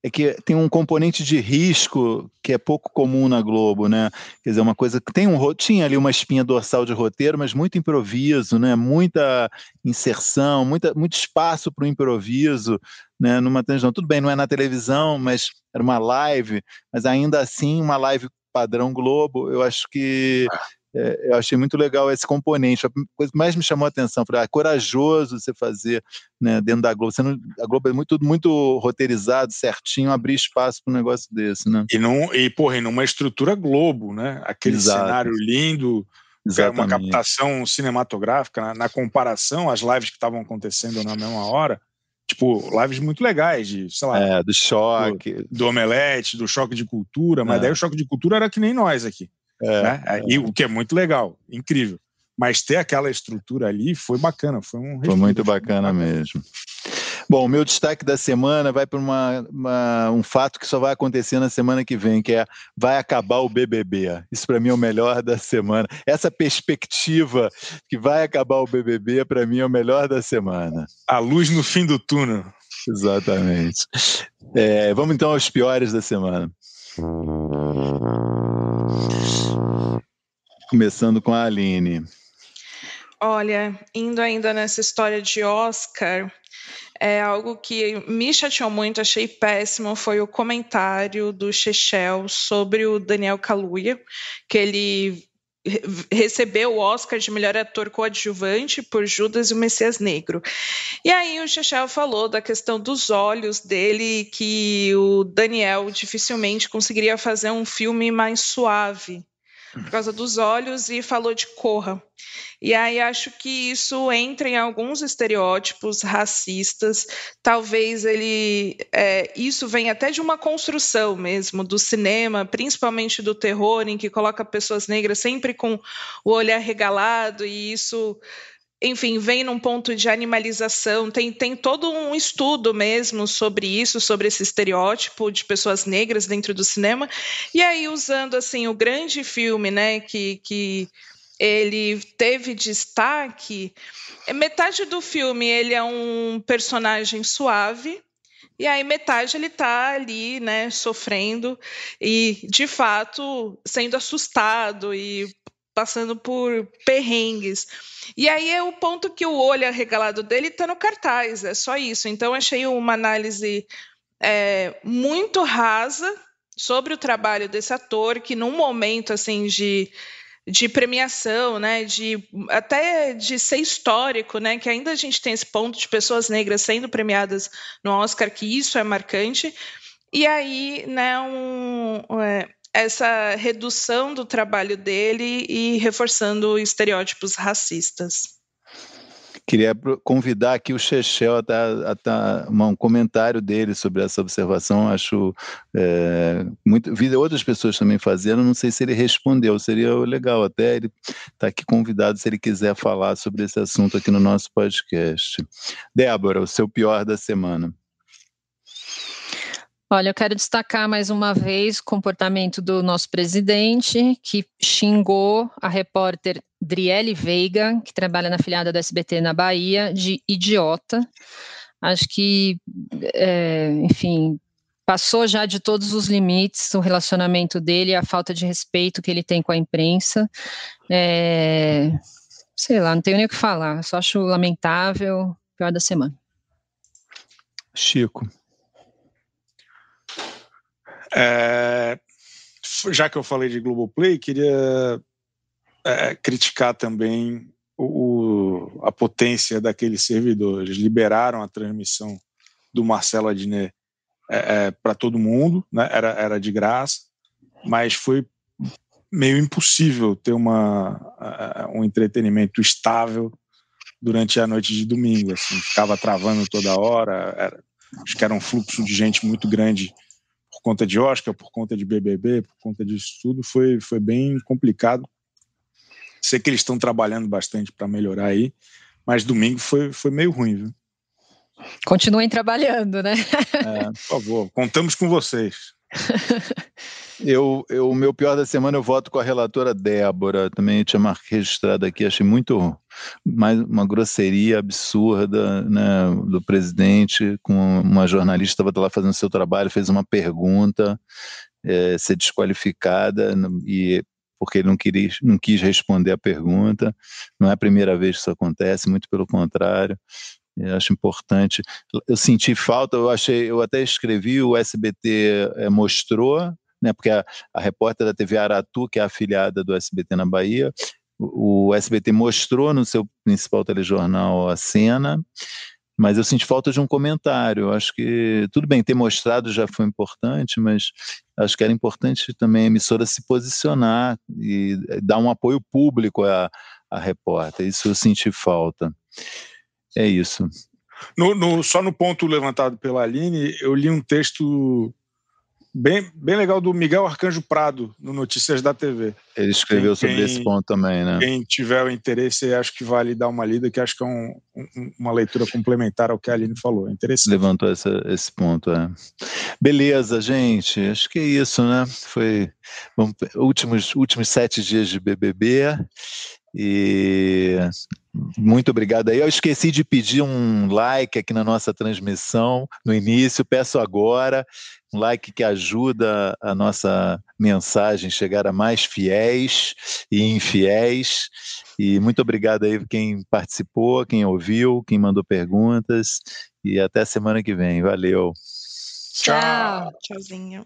Speaker 2: é que tem um componente de risco que é pouco comum na Globo, né? Quer dizer, uma coisa que tem um tinha ali uma espinha dorsal de roteiro, mas muito improviso, né? Muita inserção, muita, muito espaço para o improviso, né? Numa transmissão. Tudo bem, não é na televisão, mas era uma live, mas ainda assim uma live padrão Globo. Eu acho que é, eu achei muito legal esse componente. A coisa que mais me chamou a atenção, falei, ah, é corajoso você fazer né, dentro da Globo. Não, a Globo é muito, muito roteirizado, certinho, abrir espaço para um negócio desse, né?
Speaker 5: E, num, e, porra, numa estrutura Globo, né? Aquele Exato. cenário lindo, Exatamente. uma captação cinematográfica, na, na comparação às lives que estavam acontecendo na mesma hora, tipo, lives muito legais, de, sei lá.
Speaker 2: É, do choque.
Speaker 5: Do, do omelete, do choque de cultura, mas é. daí o choque de cultura era que nem nós aqui. É, né? é. E, o que é muito legal, incrível. Mas ter aquela estrutura ali foi bacana, foi um
Speaker 2: Foi muito bacana mesmo. Bom, o meu destaque da semana vai para um fato que só vai acontecer na semana que vem, que é vai acabar o BBB. Isso para mim é o melhor da semana. Essa perspectiva que vai acabar o BBB para mim é o melhor da semana.
Speaker 5: A luz no fim do túnel.
Speaker 2: Exatamente. É, vamos então aos piores da semana. Começando com a Aline.
Speaker 3: Olha, indo ainda nessa história de Oscar, é algo que me chateou muito, achei péssimo, foi o comentário do Chechel sobre o Daniel Kaluuya, que ele recebeu o Oscar de melhor ator coadjuvante por Judas e o Messias Negro. E aí o Chechel falou da questão dos olhos dele, que o Daniel dificilmente conseguiria fazer um filme mais suave por causa dos olhos e falou de Corra. E aí acho que isso entra em alguns estereótipos racistas. Talvez ele é, isso vem até de uma construção mesmo do cinema, principalmente do terror, em que coloca pessoas negras sempre com o olhar regalado e isso enfim, vem num ponto de animalização, tem, tem todo um estudo mesmo sobre isso, sobre esse estereótipo de pessoas negras dentro do cinema, e aí usando assim o grande filme, né, que, que ele teve destaque, é metade do filme ele é um personagem suave, e aí metade ele está ali, né, sofrendo e de fato sendo assustado e passando por perrengues. E aí é o ponto que o olho arregalado dele está no cartaz, é só isso. Então achei uma análise é, muito rasa sobre o trabalho desse ator, que num momento assim de, de premiação, né, de até de ser histórico, né, que ainda a gente tem esse ponto de pessoas negras sendo premiadas no Oscar, que isso é marcante. E aí, né, um, é, essa redução do trabalho dele e reforçando estereótipos racistas.
Speaker 2: Queria convidar aqui o Chechel a dar, dar um comentário dele sobre essa observação. Acho é, muito. Vi outras pessoas também fazendo, não sei se ele respondeu. Seria legal até ele estar tá aqui convidado se ele quiser falar sobre esse assunto aqui no nosso podcast. Débora, o seu pior da semana.
Speaker 4: Olha, eu quero destacar mais uma vez o comportamento do nosso presidente, que xingou a repórter Driele Veiga, que trabalha na filiada da SBT na Bahia, de idiota. Acho que, é, enfim, passou já de todos os limites o relacionamento dele, a falta de respeito que ele tem com a imprensa. É, sei lá, não tenho nem o que falar, só acho lamentável, pior da semana.
Speaker 2: Chico.
Speaker 5: É, já que eu falei de Globoplay, queria é, criticar também o, a potência daqueles servidores. Liberaram a transmissão do Marcelo Adnet é, é para todo mundo, né? era, era de graça, mas foi meio impossível ter uma, um entretenimento estável durante a noite de domingo. Assim, ficava travando toda hora, era, acho que era um fluxo de gente muito grande conta de Oscar, por conta de BBB, por conta disso tudo, foi, foi bem complicado. Sei que eles estão trabalhando bastante para melhorar aí, mas domingo foi, foi meio ruim, viu?
Speaker 4: Continuem trabalhando, né?
Speaker 5: É, por favor, contamos com vocês. (laughs)
Speaker 2: Eu, eu, o meu pior da semana eu voto com a relatora Débora, também tinha registrado aqui, achei muito mais uma grosseria absurda né, do presidente, com uma jornalista estava lá fazendo seu trabalho, fez uma pergunta, é, ser desqualificada e porque ele não, queria, não quis responder a pergunta. Não é a primeira vez que isso acontece, muito pelo contrário. Eu acho importante. Eu senti falta, eu achei, eu até escrevi, o SBT é, mostrou né, porque a, a repórter da TV Aratu, que é afiliada do SBT na Bahia, o, o SBT mostrou no seu principal telejornal a cena, mas eu senti falta de um comentário. Acho que tudo bem ter mostrado já foi importante, mas acho que era importante também a emissora se posicionar e dar um apoio público à, à repórter. Isso eu senti falta. É isso.
Speaker 5: No, no, só no ponto levantado pela Aline, eu li um texto Bem, bem legal do Miguel Arcanjo Prado, no Notícias da TV.
Speaker 2: Ele escreveu quem, sobre esse ponto também, né?
Speaker 5: Quem tiver o interesse, acho que vale dar uma lida, que acho que é um, um, uma leitura complementar ao que a Aline falou. Interessante.
Speaker 2: Levantou essa, esse ponto, é. Beleza, gente. Acho que é isso, né? Foi bom, últimos, últimos sete dias de BBB. E muito obrigado aí. Eu esqueci de pedir um like aqui na nossa transmissão no início, peço agora um like que ajuda a nossa mensagem chegar a mais fiéis e infiéis. E muito obrigado aí quem participou, quem ouviu, quem mandou perguntas. E até semana que vem. Valeu.
Speaker 3: Tchau. Tchauzinho.